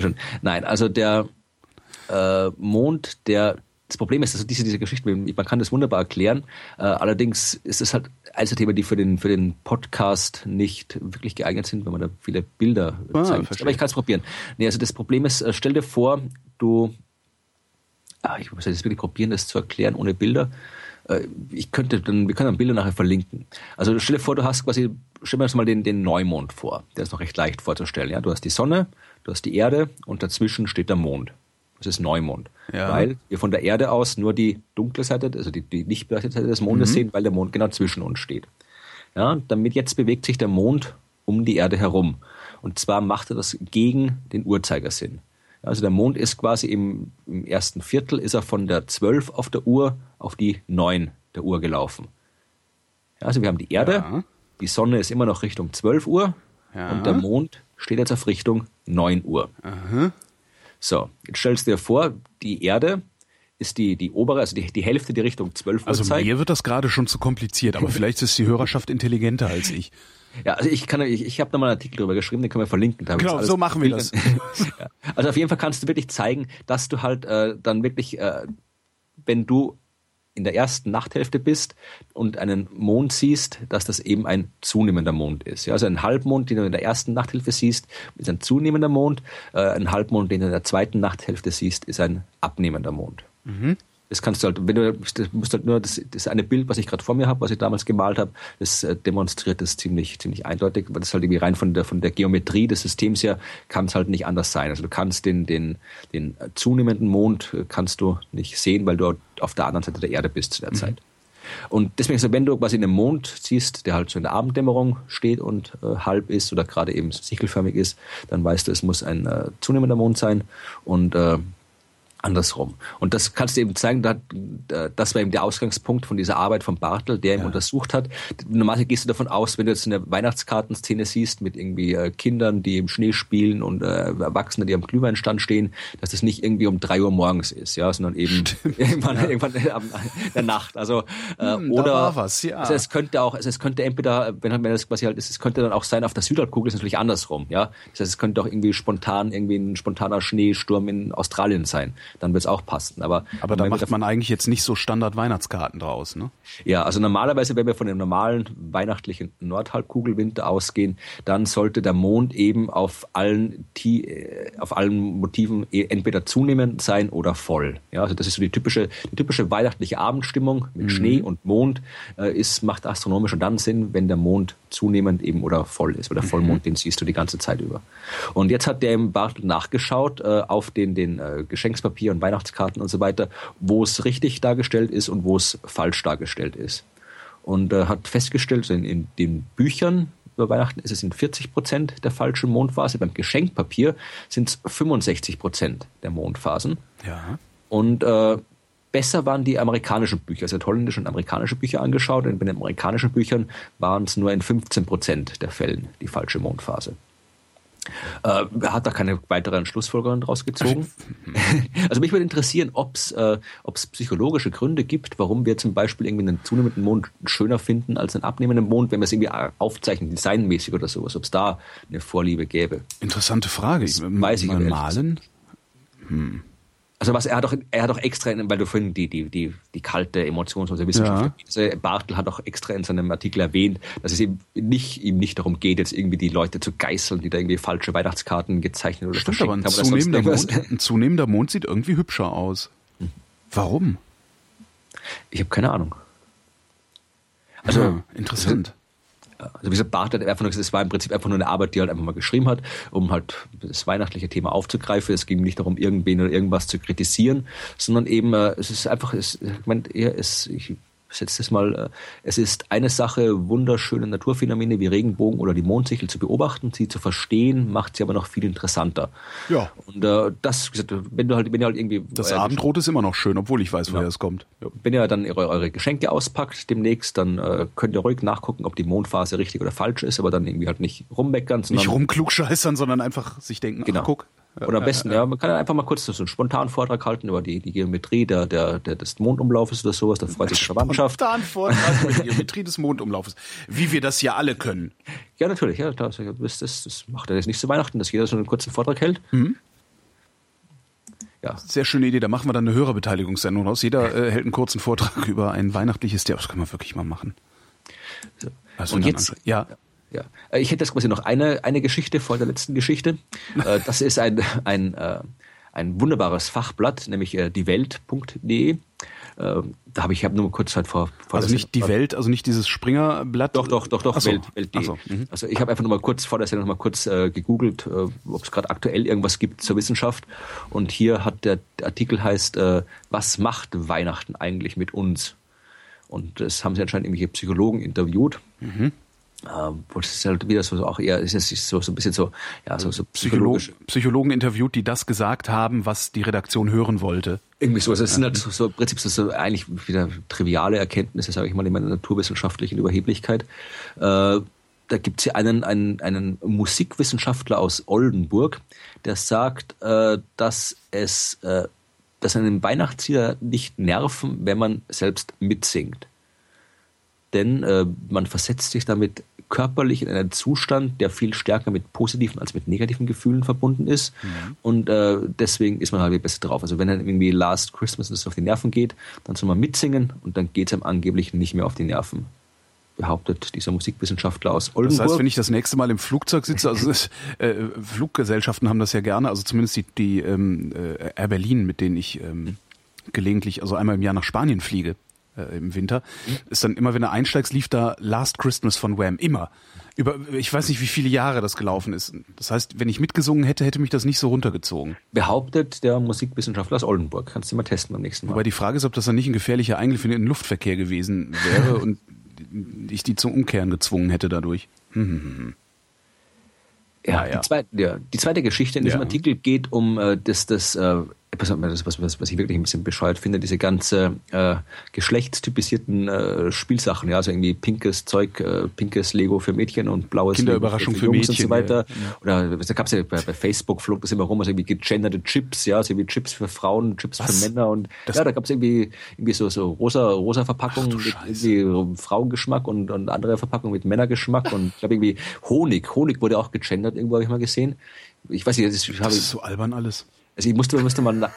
Schon. Nein, also der äh, Mond, der das Problem ist, also diese, diese Geschichte, man kann das wunderbar erklären. Äh, allerdings ist es halt eines der Themen, die für den, für den Podcast nicht wirklich geeignet sind, wenn man da viele Bilder ah, zeigt. Verstehe. Aber ich kann es probieren. Nee, also das Problem ist, äh, stell dir vor, du, ah, ich muss jetzt wirklich probieren, das zu erklären ohne Bilder. Äh, ich könnte dann, wir können dann Bilder nachher verlinken. Also stell dir vor, du hast quasi, stell dir uns mal den, den Neumond vor. Der ist noch recht leicht vorzustellen. Ja, du hast die Sonne, du hast die Erde und dazwischen steht der Mond. Das ist Neumond. Ja. Weil wir von der Erde aus nur die dunkle Seite, also die, die nicht beleuchtete Seite des Mondes mhm. sehen, weil der Mond genau zwischen uns steht. Ja, damit jetzt bewegt sich der Mond um die Erde herum. Und zwar macht er das gegen den Uhrzeigersinn. Also der Mond ist quasi im, im ersten Viertel, ist er von der 12 auf der Uhr auf die 9 der Uhr gelaufen. Ja, also wir haben die Erde, ja. die Sonne ist immer noch Richtung 12 Uhr ja. und der Mond steht jetzt auf Richtung 9 Uhr. Aha. So, jetzt stellst du dir vor, die Erde ist die, die obere, also die, die Hälfte, die Richtung 12 Uhr also zeigt. Also mir wird das gerade schon zu kompliziert, aber vielleicht ist die Hörerschaft intelligenter als ich. Ja, also ich kann, ich, ich habe da mal einen Artikel drüber geschrieben, den können wir verlinken. Genau, so machen wir das. [LAUGHS] ja. Also auf jeden Fall kannst du wirklich zeigen, dass du halt äh, dann wirklich, äh, wenn du in der ersten Nachthälfte bist und einen Mond siehst, dass das eben ein zunehmender Mond ist. Ja, also ein Halbmond, den du in der ersten Nachthälfte siehst, ist ein zunehmender Mond. Äh, ein Halbmond, den du in der zweiten Nachthälfte siehst, ist ein abnehmender Mond. Mhm. Das kannst du halt, wenn du, das musst halt nur, das, das eine Bild, was ich gerade vor mir habe, was ich damals gemalt habe, das äh, demonstriert das ziemlich, ziemlich eindeutig, weil das halt irgendwie rein von der, von der Geometrie des Systems her kann es halt nicht anders sein. Also du kannst den, den, den zunehmenden Mond äh, kannst du nicht sehen, weil du auf der anderen Seite der Erde bist zu der mhm. Zeit. Und deswegen, so, wenn du quasi einen Mond siehst, der halt so in der Abenddämmerung steht und äh, halb ist oder gerade eben sichelförmig ist, dann weißt du, es muss ein äh, zunehmender Mond sein. Und äh, andersrum. Und das kannst du eben zeigen, das war eben der Ausgangspunkt von dieser Arbeit von Bartel, der ihn ja. untersucht hat. Normalerweise gehst du davon aus, wenn du jetzt eine Weihnachtskartenszene siehst mit irgendwie äh, Kindern, die im Schnee spielen und äh, Erwachsene, die am Glühweinstand stehen, dass das nicht irgendwie um drei Uhr morgens ist, ja, sondern eben [LAUGHS] irgendwann, ja. irgendwann in der Nacht. Also äh, hm, oder was, ja. also es könnte auch, also es könnte entweder, wenn, wenn das quasi halt ist, es könnte dann auch sein, auf der Südhalbkugel ist es natürlich andersrum, ja. Das heißt, es könnte auch irgendwie spontan irgendwie ein spontaner Schneesturm in Australien sein dann wird es auch passen. Aber, aber da macht man eigentlich jetzt nicht so Standard-Weihnachtskarten draus, ne? Ja, also normalerweise, wenn wir von dem normalen weihnachtlichen Nordhalbkugelwind ausgehen, dann sollte der Mond eben auf allen, äh, auf allen Motiven e, entweder zunehmend sein oder voll. Ja, also das ist so die typische, die typische weihnachtliche Abendstimmung mit mhm. Schnee und Mond äh, ist, macht astronomisch und dann Sinn, wenn der Mond zunehmend eben oder voll ist. Weil der mhm. Vollmond, mhm. den siehst du die ganze Zeit über. Und jetzt hat der im Bartel nachgeschaut äh, auf den, den äh, Geschenkspapier Geschenkpapier und Weihnachtskarten und so weiter, wo es richtig dargestellt ist und wo es falsch dargestellt ist. Und äh, hat festgestellt, in, in den Büchern über Weihnachten ist es in 40 Prozent der falschen Mondphase. Beim Geschenkpapier sind es 65 Prozent der Mondphasen. Ja. Und äh, besser waren die amerikanischen Bücher. Also hat holländische und amerikanische Bücher angeschaut und bei den amerikanischen Büchern waren es nur in 15 Prozent der Fällen die falsche Mondphase. Äh, er hat da keine weiteren Schlussfolgerungen draus gezogen. [LAUGHS] also mich würde interessieren, ob es äh, psychologische Gründe gibt, warum wir zum Beispiel irgendwie einen zunehmenden Mond schöner finden als einen abnehmenden Mond, wenn wir es irgendwie aufzeichnen, designmäßig oder sowas, ob es da eine Vorliebe gäbe. Interessante Frage. Das weiß ich Malen? Hm. Also was er hat doch, er hat doch extra, weil du vorhin die, die, die, die kalte emotionslose Wissenschaft, ja. also Bartel hat auch extra in seinem Artikel erwähnt, dass es ihm nicht, ihm nicht darum geht, jetzt irgendwie die Leute zu geißeln, die da irgendwie falsche Weihnachtskarten gezeichnet oder Stimmt, aber ein, haben, zunehmender Mond, ein zunehmender Mond sieht irgendwie hübscher aus. Hm. Warum? Ich habe keine Ahnung. Also, ja, interessant. Also wie gesagt, Barth hat einfach nur gesagt, es war im Prinzip einfach nur eine Arbeit, die er halt einfach mal geschrieben hat, um halt das weihnachtliche Thema aufzugreifen. Es ging nicht darum, irgendwen oder irgendwas zu kritisieren, sondern eben, äh, es ist einfach, es, ich meine, er ist, ich setze das mal, äh, es ist eine Sache, wunderschöne Naturphänomene wie Regenbogen oder die Mondsichel zu beobachten, sie zu verstehen, macht sie aber noch viel interessanter. Ja. Und äh, das, wenn du halt, wenn ihr halt irgendwie. Das Abendrot ist immer noch schön, obwohl ich weiß, woher ja. es kommt. Wenn ihr dann eure, eure Geschenke auspackt demnächst, dann äh, könnt ihr ruhig nachgucken, ob die Mondphase richtig oder falsch ist, aber dann irgendwie halt nicht rummeckern, sondern. Nicht rumklugscheißern, sondern einfach sich denken, genau. ach, guck, oder am besten, ja, man kann einfach mal kurz so einen spontanen Vortrag halten über die, die Geometrie der, der, der, des Mondumlaufes oder sowas, da freut sich die Verwandtschaft. Spontan Vortrag über die [LAUGHS] Geometrie des Mondumlaufes. Wie wir das ja alle können. Ja, natürlich, ja, das, das, das macht er jetzt nicht zu Weihnachten, dass jeder so einen kurzen Vortrag hält. Mhm. Ja. Sehr schöne Idee, da machen wir dann eine Hörerbeteiligungssendung raus. Jeder äh, hält einen kurzen Vortrag [LAUGHS] über ein weihnachtliches Thema. Das kann man wirklich mal machen. Also Und jetzt, ja. Ja. Äh, ich hätte jetzt quasi noch eine, eine Geschichte vor der letzten Geschichte. [LAUGHS] Äh, das ist ein, ein, äh, ein wunderbares Fachblatt, nämlich diewelt.de. Da habe ich, ich habe nur kurz halt vor, vor Also nicht die Welt, also nicht dieses Springerblatt? Doch, doch, doch, doch, so. Welt, Welt.de. So. Mhm. Also ich habe einfach nur mal kurz vor der Sendung noch mal kurz äh, gegoogelt, äh, ob es gerade aktuell irgendwas gibt zur Wissenschaft. Und hier hat der, der Artikel heißt, äh, was macht Weihnachten eigentlich mit uns? Und das haben sie anscheinend irgendwelche Psychologen interviewt. Mhm. Wo es halt wieder so auch eher ist es so, so ein bisschen so ja so, so psychologisch Psychologen interviewt, die das gesagt haben, was die Redaktion hören wollte. Irgendwie so. Also es sind halt so, so im Prinzip so, so eigentlich wieder triviale Erkenntnisse, sage ich mal, in meiner naturwissenschaftlichen Überheblichkeit. Äh, da gibt es hier einen, einen, einen Musikwissenschaftler aus Oldenburg, der sagt, äh, dass es äh, dass einen Weihnachtslieder nicht nerven, wenn man selbst mitsingt denn äh, man versetzt sich damit körperlich in einen Zustand, der viel stärker mit positiven als mit negativen Gefühlen verbunden ist. Mhm. Und äh, deswegen ist man halt besser drauf. Also wenn dann irgendwie Last Christmas das auf die Nerven geht, dann soll man mitsingen und dann geht es einem angeblich nicht mehr auf die Nerven behauptet dieser Musikwissenschaftler aus Oldenburg. Das heißt, wenn ich das nächste Mal im Flugzeug sitze, also [LAUGHS] äh, Fluggesellschaften haben das ja gerne, also zumindest die, die ähm, äh, Air Berlin, mit denen ich ähm, gelegentlich, also einmal im Jahr nach Spanien fliege, äh, im Winter, ist dann immer, wenn du einsteigst, lief da Last Christmas von Wham. Immer. Über, ich weiß nicht, wie viele Jahre das gelaufen ist. Das heißt, wenn ich mitgesungen hätte, hätte mich das nicht so runtergezogen. Behauptet der Musikwissenschaftler aus Oldenburg. Kannst du mal testen beim nächsten Mal. Wobei die Frage ist, ob das dann nicht ein gefährlicher Eingriff in den Luftverkehr gewesen wäre [LAUGHS] und ich die zum Umkehren gezwungen hätte dadurch. Hm, hm. Ja, ja. Die, zweite, ja, die zweite Geschichte in diesem ja. Artikel geht um äh, das, das äh, was, was, was ich wirklich ein bisschen bescheuert finde, diese ganze äh, geschlechtstypisierten äh, Spielsachen, ja, also irgendwie pinkes Zeug, äh, pinkes Lego für Mädchen und blaues Kinderüberraschung Lego für, für Jungs Mädchen und so weiter. Ja, ja. Oder da gab es ja bei, bei, Facebook flog das immer rum, also irgendwie gegenderte Chips, ja, also irgendwie Chips für Frauen, Chips was? für Männer und das ja, da gab es irgendwie, irgendwie so, so rosa, rosa Verpackungen mit irgendwie Frauengeschmack und, und andere Verpackungen mit Männergeschmack und ich glaube irgendwie Honig, Honig wurde auch gegendert, irgendwo habe ich mal gesehen. Ich weiß nicht, das, das ist so albern alles. Also ich musste, musste mal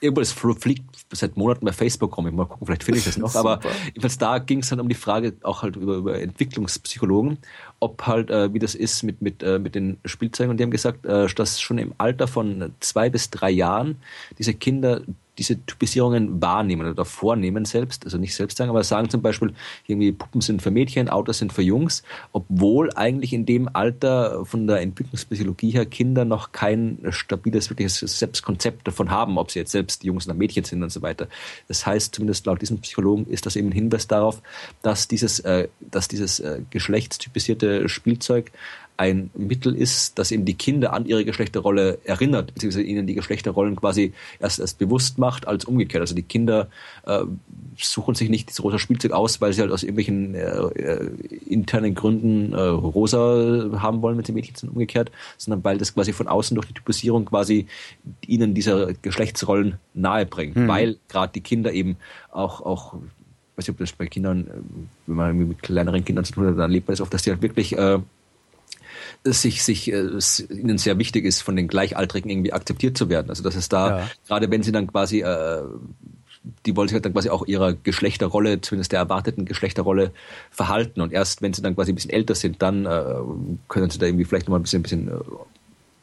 irgendwo das fliegt seit Monaten bei Facebook rum. Mal gucken, vielleicht finde ich das noch. Aber jedenfalls da ging es dann um die Frage auch halt über, über Entwicklungspsychologen, ob halt äh, wie das ist mit mit äh, mit den Spielzeugen. Und die haben gesagt, äh, dass schon im Alter von zwei bis drei Jahren diese Kinder diese Typisierungen wahrnehmen oder vornehmen selbst, also nicht selbst sagen, aber sagen zum Beispiel, irgendwie Puppen sind für Mädchen, Autos sind für Jungs, obwohl eigentlich in dem Alter von der Entwicklungspsychologie her Kinder noch kein stabiles, wirkliches Selbstkonzept davon haben, ob sie jetzt selbst Jungs oder Mädchen sind und so weiter. Das heißt, zumindest laut diesem Psychologen ist das eben ein Hinweis darauf, dass dieses, äh, dass dieses äh, geschlechtstypisierte Spielzeug ein Mittel ist, das eben die Kinder an ihre Geschlechterrolle erinnert, beziehungsweise ihnen die Geschlechterrollen quasi erst, erst bewusst macht, als umgekehrt. Also die Kinder äh, suchen sich nicht das rosa Spielzeug aus, weil sie halt aus irgendwelchen äh, äh, internen Gründen äh, rosa haben wollen, wenn sie Mädchen sind, umgekehrt, sondern weil das quasi von außen durch die Typisierung quasi ihnen diese Geschlechtsrollen nahe bringt, mhm. weil gerade die Kinder eben auch, auch ich weiß nicht, ob das bei Kindern, äh, wenn man mit kleineren Kindern zu tun hat, dann erlebt man es oft, dass die halt wirklich äh, sich, sich äh, ihnen sehr wichtig ist, von den Gleichaltrigen irgendwie akzeptiert zu werden. Also dass es da, ja. gerade wenn sie dann quasi äh, die wollen sich halt dann quasi auch ihrer Geschlechterrolle, zumindest der erwarteten Geschlechterrolle, verhalten. Und erst wenn sie dann quasi ein bisschen älter sind, dann äh, können sie da irgendwie vielleicht nochmal ein bisschen, ein bisschen äh,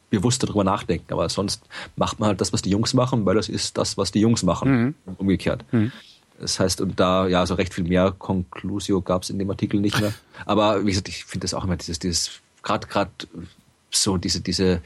bewusster drüber nachdenken. Aber sonst macht man halt das, was die Jungs machen, weil das ist das, was die Jungs machen. Mhm. Umgekehrt. Mhm. Das heißt, und da, ja, so recht viel mehr Conclusio gab es in dem Artikel nicht mehr. [LAUGHS] Aber wie gesagt, ich finde das auch immer dieses, dieses gerade gerade so diese, diese,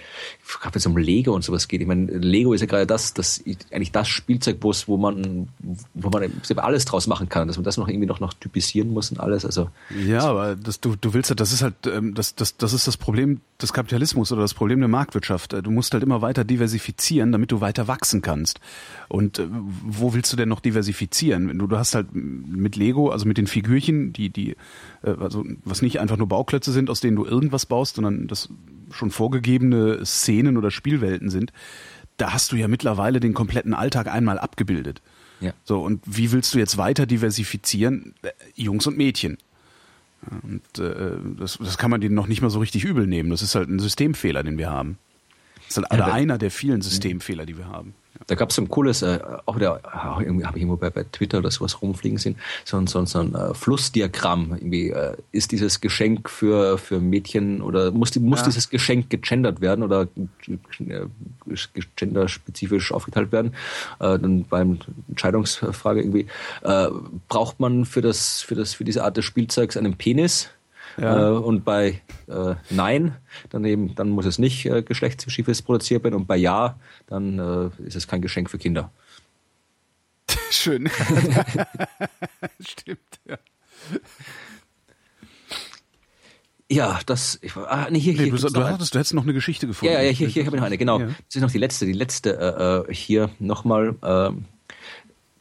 gerade wenn es um Lego und sowas geht. Ich meine, Lego ist ja gerade das, das eigentlich das Spielzeug, wo man, wo man alles draus machen kann, dass man das noch irgendwie noch, noch typisieren muss und alles. Also ja, aber das, du, du willst ja, das ist halt, ähm, das, das, das ist das Problem des Kapitalismus oder das Problem der Marktwirtschaft. Du musst halt immer weiter diversifizieren, damit du weiter wachsen kannst. Und äh, wo willst du denn noch diversifizieren? Du, du hast halt mit Lego, also mit den Figürchen, die, die, also was nicht einfach nur Bauklötze sind, aus denen du irgendwas baust, sondern das schon vorgegebene Szenen oder Spielwelten sind, da hast du ja mittlerweile den kompletten Alltag einmal abgebildet. Ja. So, und wie willst du jetzt weiter diversifizieren? Äh, Jungs und Mädchen. Und äh, das, das kann man denen noch nicht mal so richtig übel nehmen. Das ist halt ein Systemfehler, den wir haben. Das ist halt ja, einer der vielen Systemfehler, die wir haben. Da gab es so ein cooles, äh, auch wieder, auch irgendwie habe ich irgendwo bei, bei Twitter oder sowas rumfliegen sehen, so, so, so ein äh, Flussdiagramm. Irgendwie äh, ist dieses Geschenk für, für Mädchen oder muss, die, muss ja. dieses Geschenk gegendert werden oder äh, genderspezifisch aufgeteilt werden? Äh, dann beim Entscheidungsfrage irgendwie äh, braucht man für das für das für diese Art des Spielzeugs einen Penis? Ja. Äh, und bei äh, Nein, dann eben, dann muss es nicht äh, geschlechtsspezifisches produziert werden. Und bei Ja, dann äh, ist es kein Geschenk für Kinder. [LAUGHS] Schön. [LAUGHS] Stimmt, ja. Ja, das. Ich, ah, nee, hier, nee, hier du, du, hattest, du hättest noch eine Geschichte gefunden. Ja, ja, hier, hier, hier habe ich noch eine, genau. Ja. Das ist noch die letzte, die letzte äh, äh hier nochmal. Äh,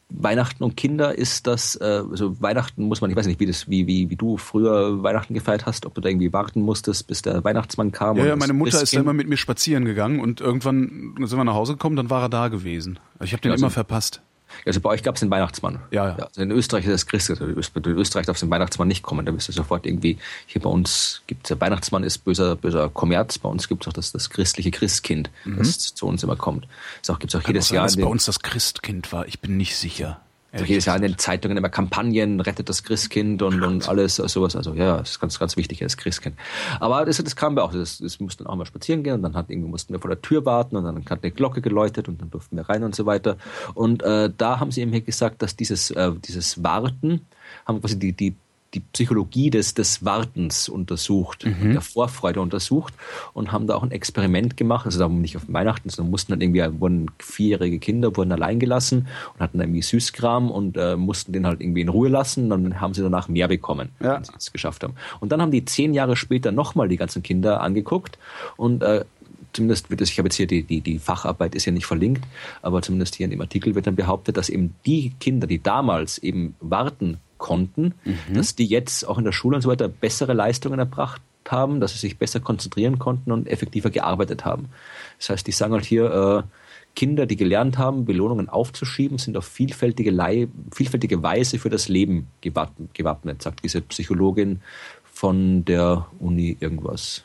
Weihnachten und Kinder ist das, äh, also Weihnachten muss man, ich weiß nicht, wie das, wie, wie, wie du früher Weihnachten gefeiert hast, ob du da irgendwie warten musstest, bis der Weihnachtsmann kam. Ja, ja meine Mutter ist da immer mit mir spazieren gegangen und irgendwann sind wir nach Hause gekommen, dann war er da gewesen. Ich habe den also, immer verpasst. Also bei euch gab es den Weihnachtsmann. Ja, ja. ja also in Österreich ist das Christkind. Also in Österreich darf den Weihnachtsmann nicht kommen. Da bist du sofort irgendwie, hier bei uns gibt es der Weihnachtsmann ist böser, böser Kommerz. Bei uns gibt es auch das, das christliche Christkind, mhm. das zu uns immer kommt. Das gibt es auch Kann jedes auch sein, Jahr. Dass bei uns das Christkind war. Ich bin nicht sicher. Also jedes Jahr in den Zeitungen immer Kampagnen, rettet das Christkind und, und alles sowas. Also ja, das ist ganz, ganz wichtig, das Christkind. Aber das, das kam wir auch. Das, das mussten auch mal spazieren gehen und dann hat, irgendwie mussten wir vor der Tür warten und dann hat eine Glocke geläutet und dann durften wir rein und so weiter. Und äh, da haben sie eben gesagt, dass dieses, äh, dieses Warten, haben quasi die, die die Psychologie des, des Wartens untersucht, mhm. der Vorfreude untersucht und haben da auch ein Experiment gemacht, also da nicht auf Weihnachten, sondern mussten dann irgendwie, wurden vierjährige Kinder, wurden allein gelassen und hatten irgendwie Süßkram und äh, mussten den halt irgendwie in Ruhe lassen und dann haben sie danach mehr bekommen, ja. wenn sie es geschafft haben. Und dann haben die zehn Jahre später nochmal die ganzen Kinder angeguckt und äh, zumindest wird es, ich habe jetzt hier die, die, die Facharbeit ist ja nicht verlinkt, aber zumindest hier in dem Artikel wird dann behauptet, dass eben die Kinder, die damals eben warten konnten, mhm. dass die jetzt auch in der Schule und so weiter bessere Leistungen erbracht haben, dass sie sich besser konzentrieren konnten und effektiver gearbeitet haben. Das heißt, die sagen halt hier, äh, Kinder, die gelernt haben, Belohnungen aufzuschieben, sind auf vielfältige, Lei vielfältige Weise für das Leben gewappnet, sagt diese Psychologin von der Uni irgendwas.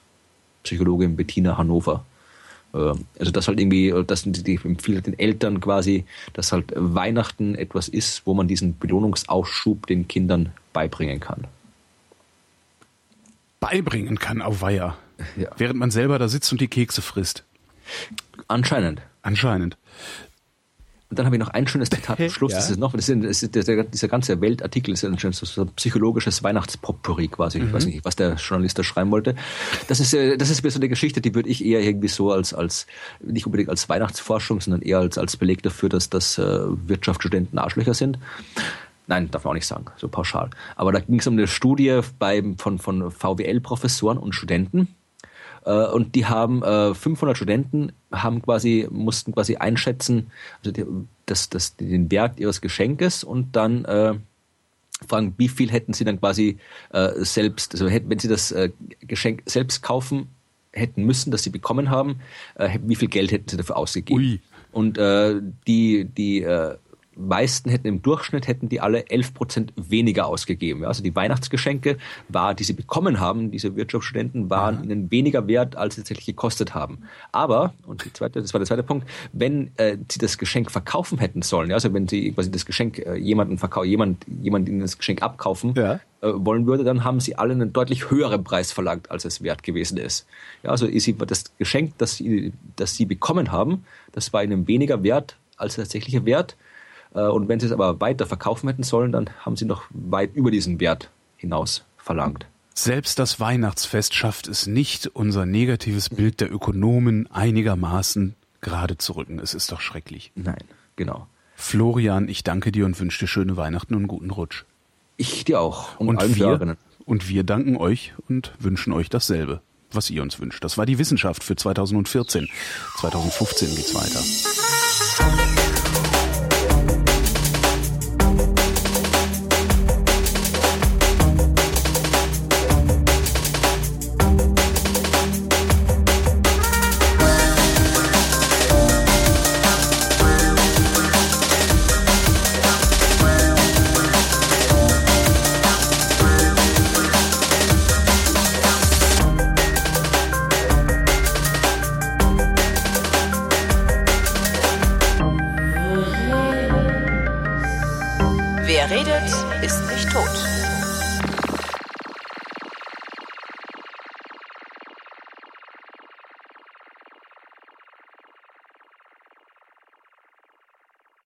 Psychologin Bettina Hannover. Äh, also das halt irgendwie, das die empfiehlt den Eltern quasi, dass halt Weihnachten etwas ist, wo man diesen Belohnungsaufschub den Kindern beibringen kann. Beibringen kann, auf Weiher. [LAUGHS] Ja. Während man selber da sitzt und die Kekse frisst. Anscheinend. Anscheinend. Und dann habe ich noch ein schönes Zitat zum [LAUGHS] Schluss. ja. Das ist noch, das ist, das ist, dieser, dieser ganze Weltartikel ist ein schönes, so ein psychologisches Weihnachtspoppery quasi. Mhm. Ich weiß nicht, was der Journalist da schreiben wollte. Das ist, äh, das ist so eine Geschichte, die würde ich eher irgendwie so als, als, nicht unbedingt als Weihnachtsforschung, sondern eher als, als Beleg dafür, dass, dass äh, Wirtschaftsstudenten Arschlöcher sind. Nein, darf man auch nicht sagen, so pauschal. Aber da ging es um eine Studie bei, von, von VWL-Professoren und Studenten äh, und die haben äh, 500 Studenten haben quasi mussten quasi einschätzen, also die, das, das, den Wert ihres Geschenkes und dann äh, fragen, wie viel hätten sie dann quasi äh, selbst, also hätten, wenn sie das äh, Geschenk selbst kaufen hätten müssen, das sie bekommen haben, äh, wie viel Geld hätten sie dafür ausgegeben? Ui. Und äh, die die äh, meisten hätten im Durchschnitt hätten die alle 11 Prozent weniger ausgegeben. Also die Weihnachtsgeschenke war, die sie bekommen haben, diese Wirtschaftsstudenten, waren ja. ihnen weniger wert, als sie tatsächlich gekostet haben. Aber, und die zweite, das war der zweite Punkt, wenn äh, sie das Geschenk verkaufen hätten sollen, ja, also wenn sie quasi das Geschenk äh, jemanden verkaufen, jemand, jemand ihnen das Geschenk abkaufen ja. äh, wollen würde, dann haben sie alle einen deutlich höheren Preis verlangt, als es wert gewesen ist. Ja, also ist das Geschenk, das sie, das sie bekommen haben, das war ihnen weniger wert als der tatsächliche Wert und wenn sie es aber weiter verkaufen hätten sollen, dann haben sie noch weit über diesen Wert hinaus verlangt. Selbst das Weihnachtsfest schafft es nicht, unser negatives Bild der Ökonomen einigermaßen gerade zu rücken. Es ist doch schrecklich. Nein, genau. Florian, ich danke dir und wünsche dir schöne Weihnachten und guten Rutsch. Ich dir auch. Und, und wir, und wir danken euch und wünschen euch dasselbe, was ihr uns wünscht. Das war die Wissenschaft für 2014. 2015 geht's weiter.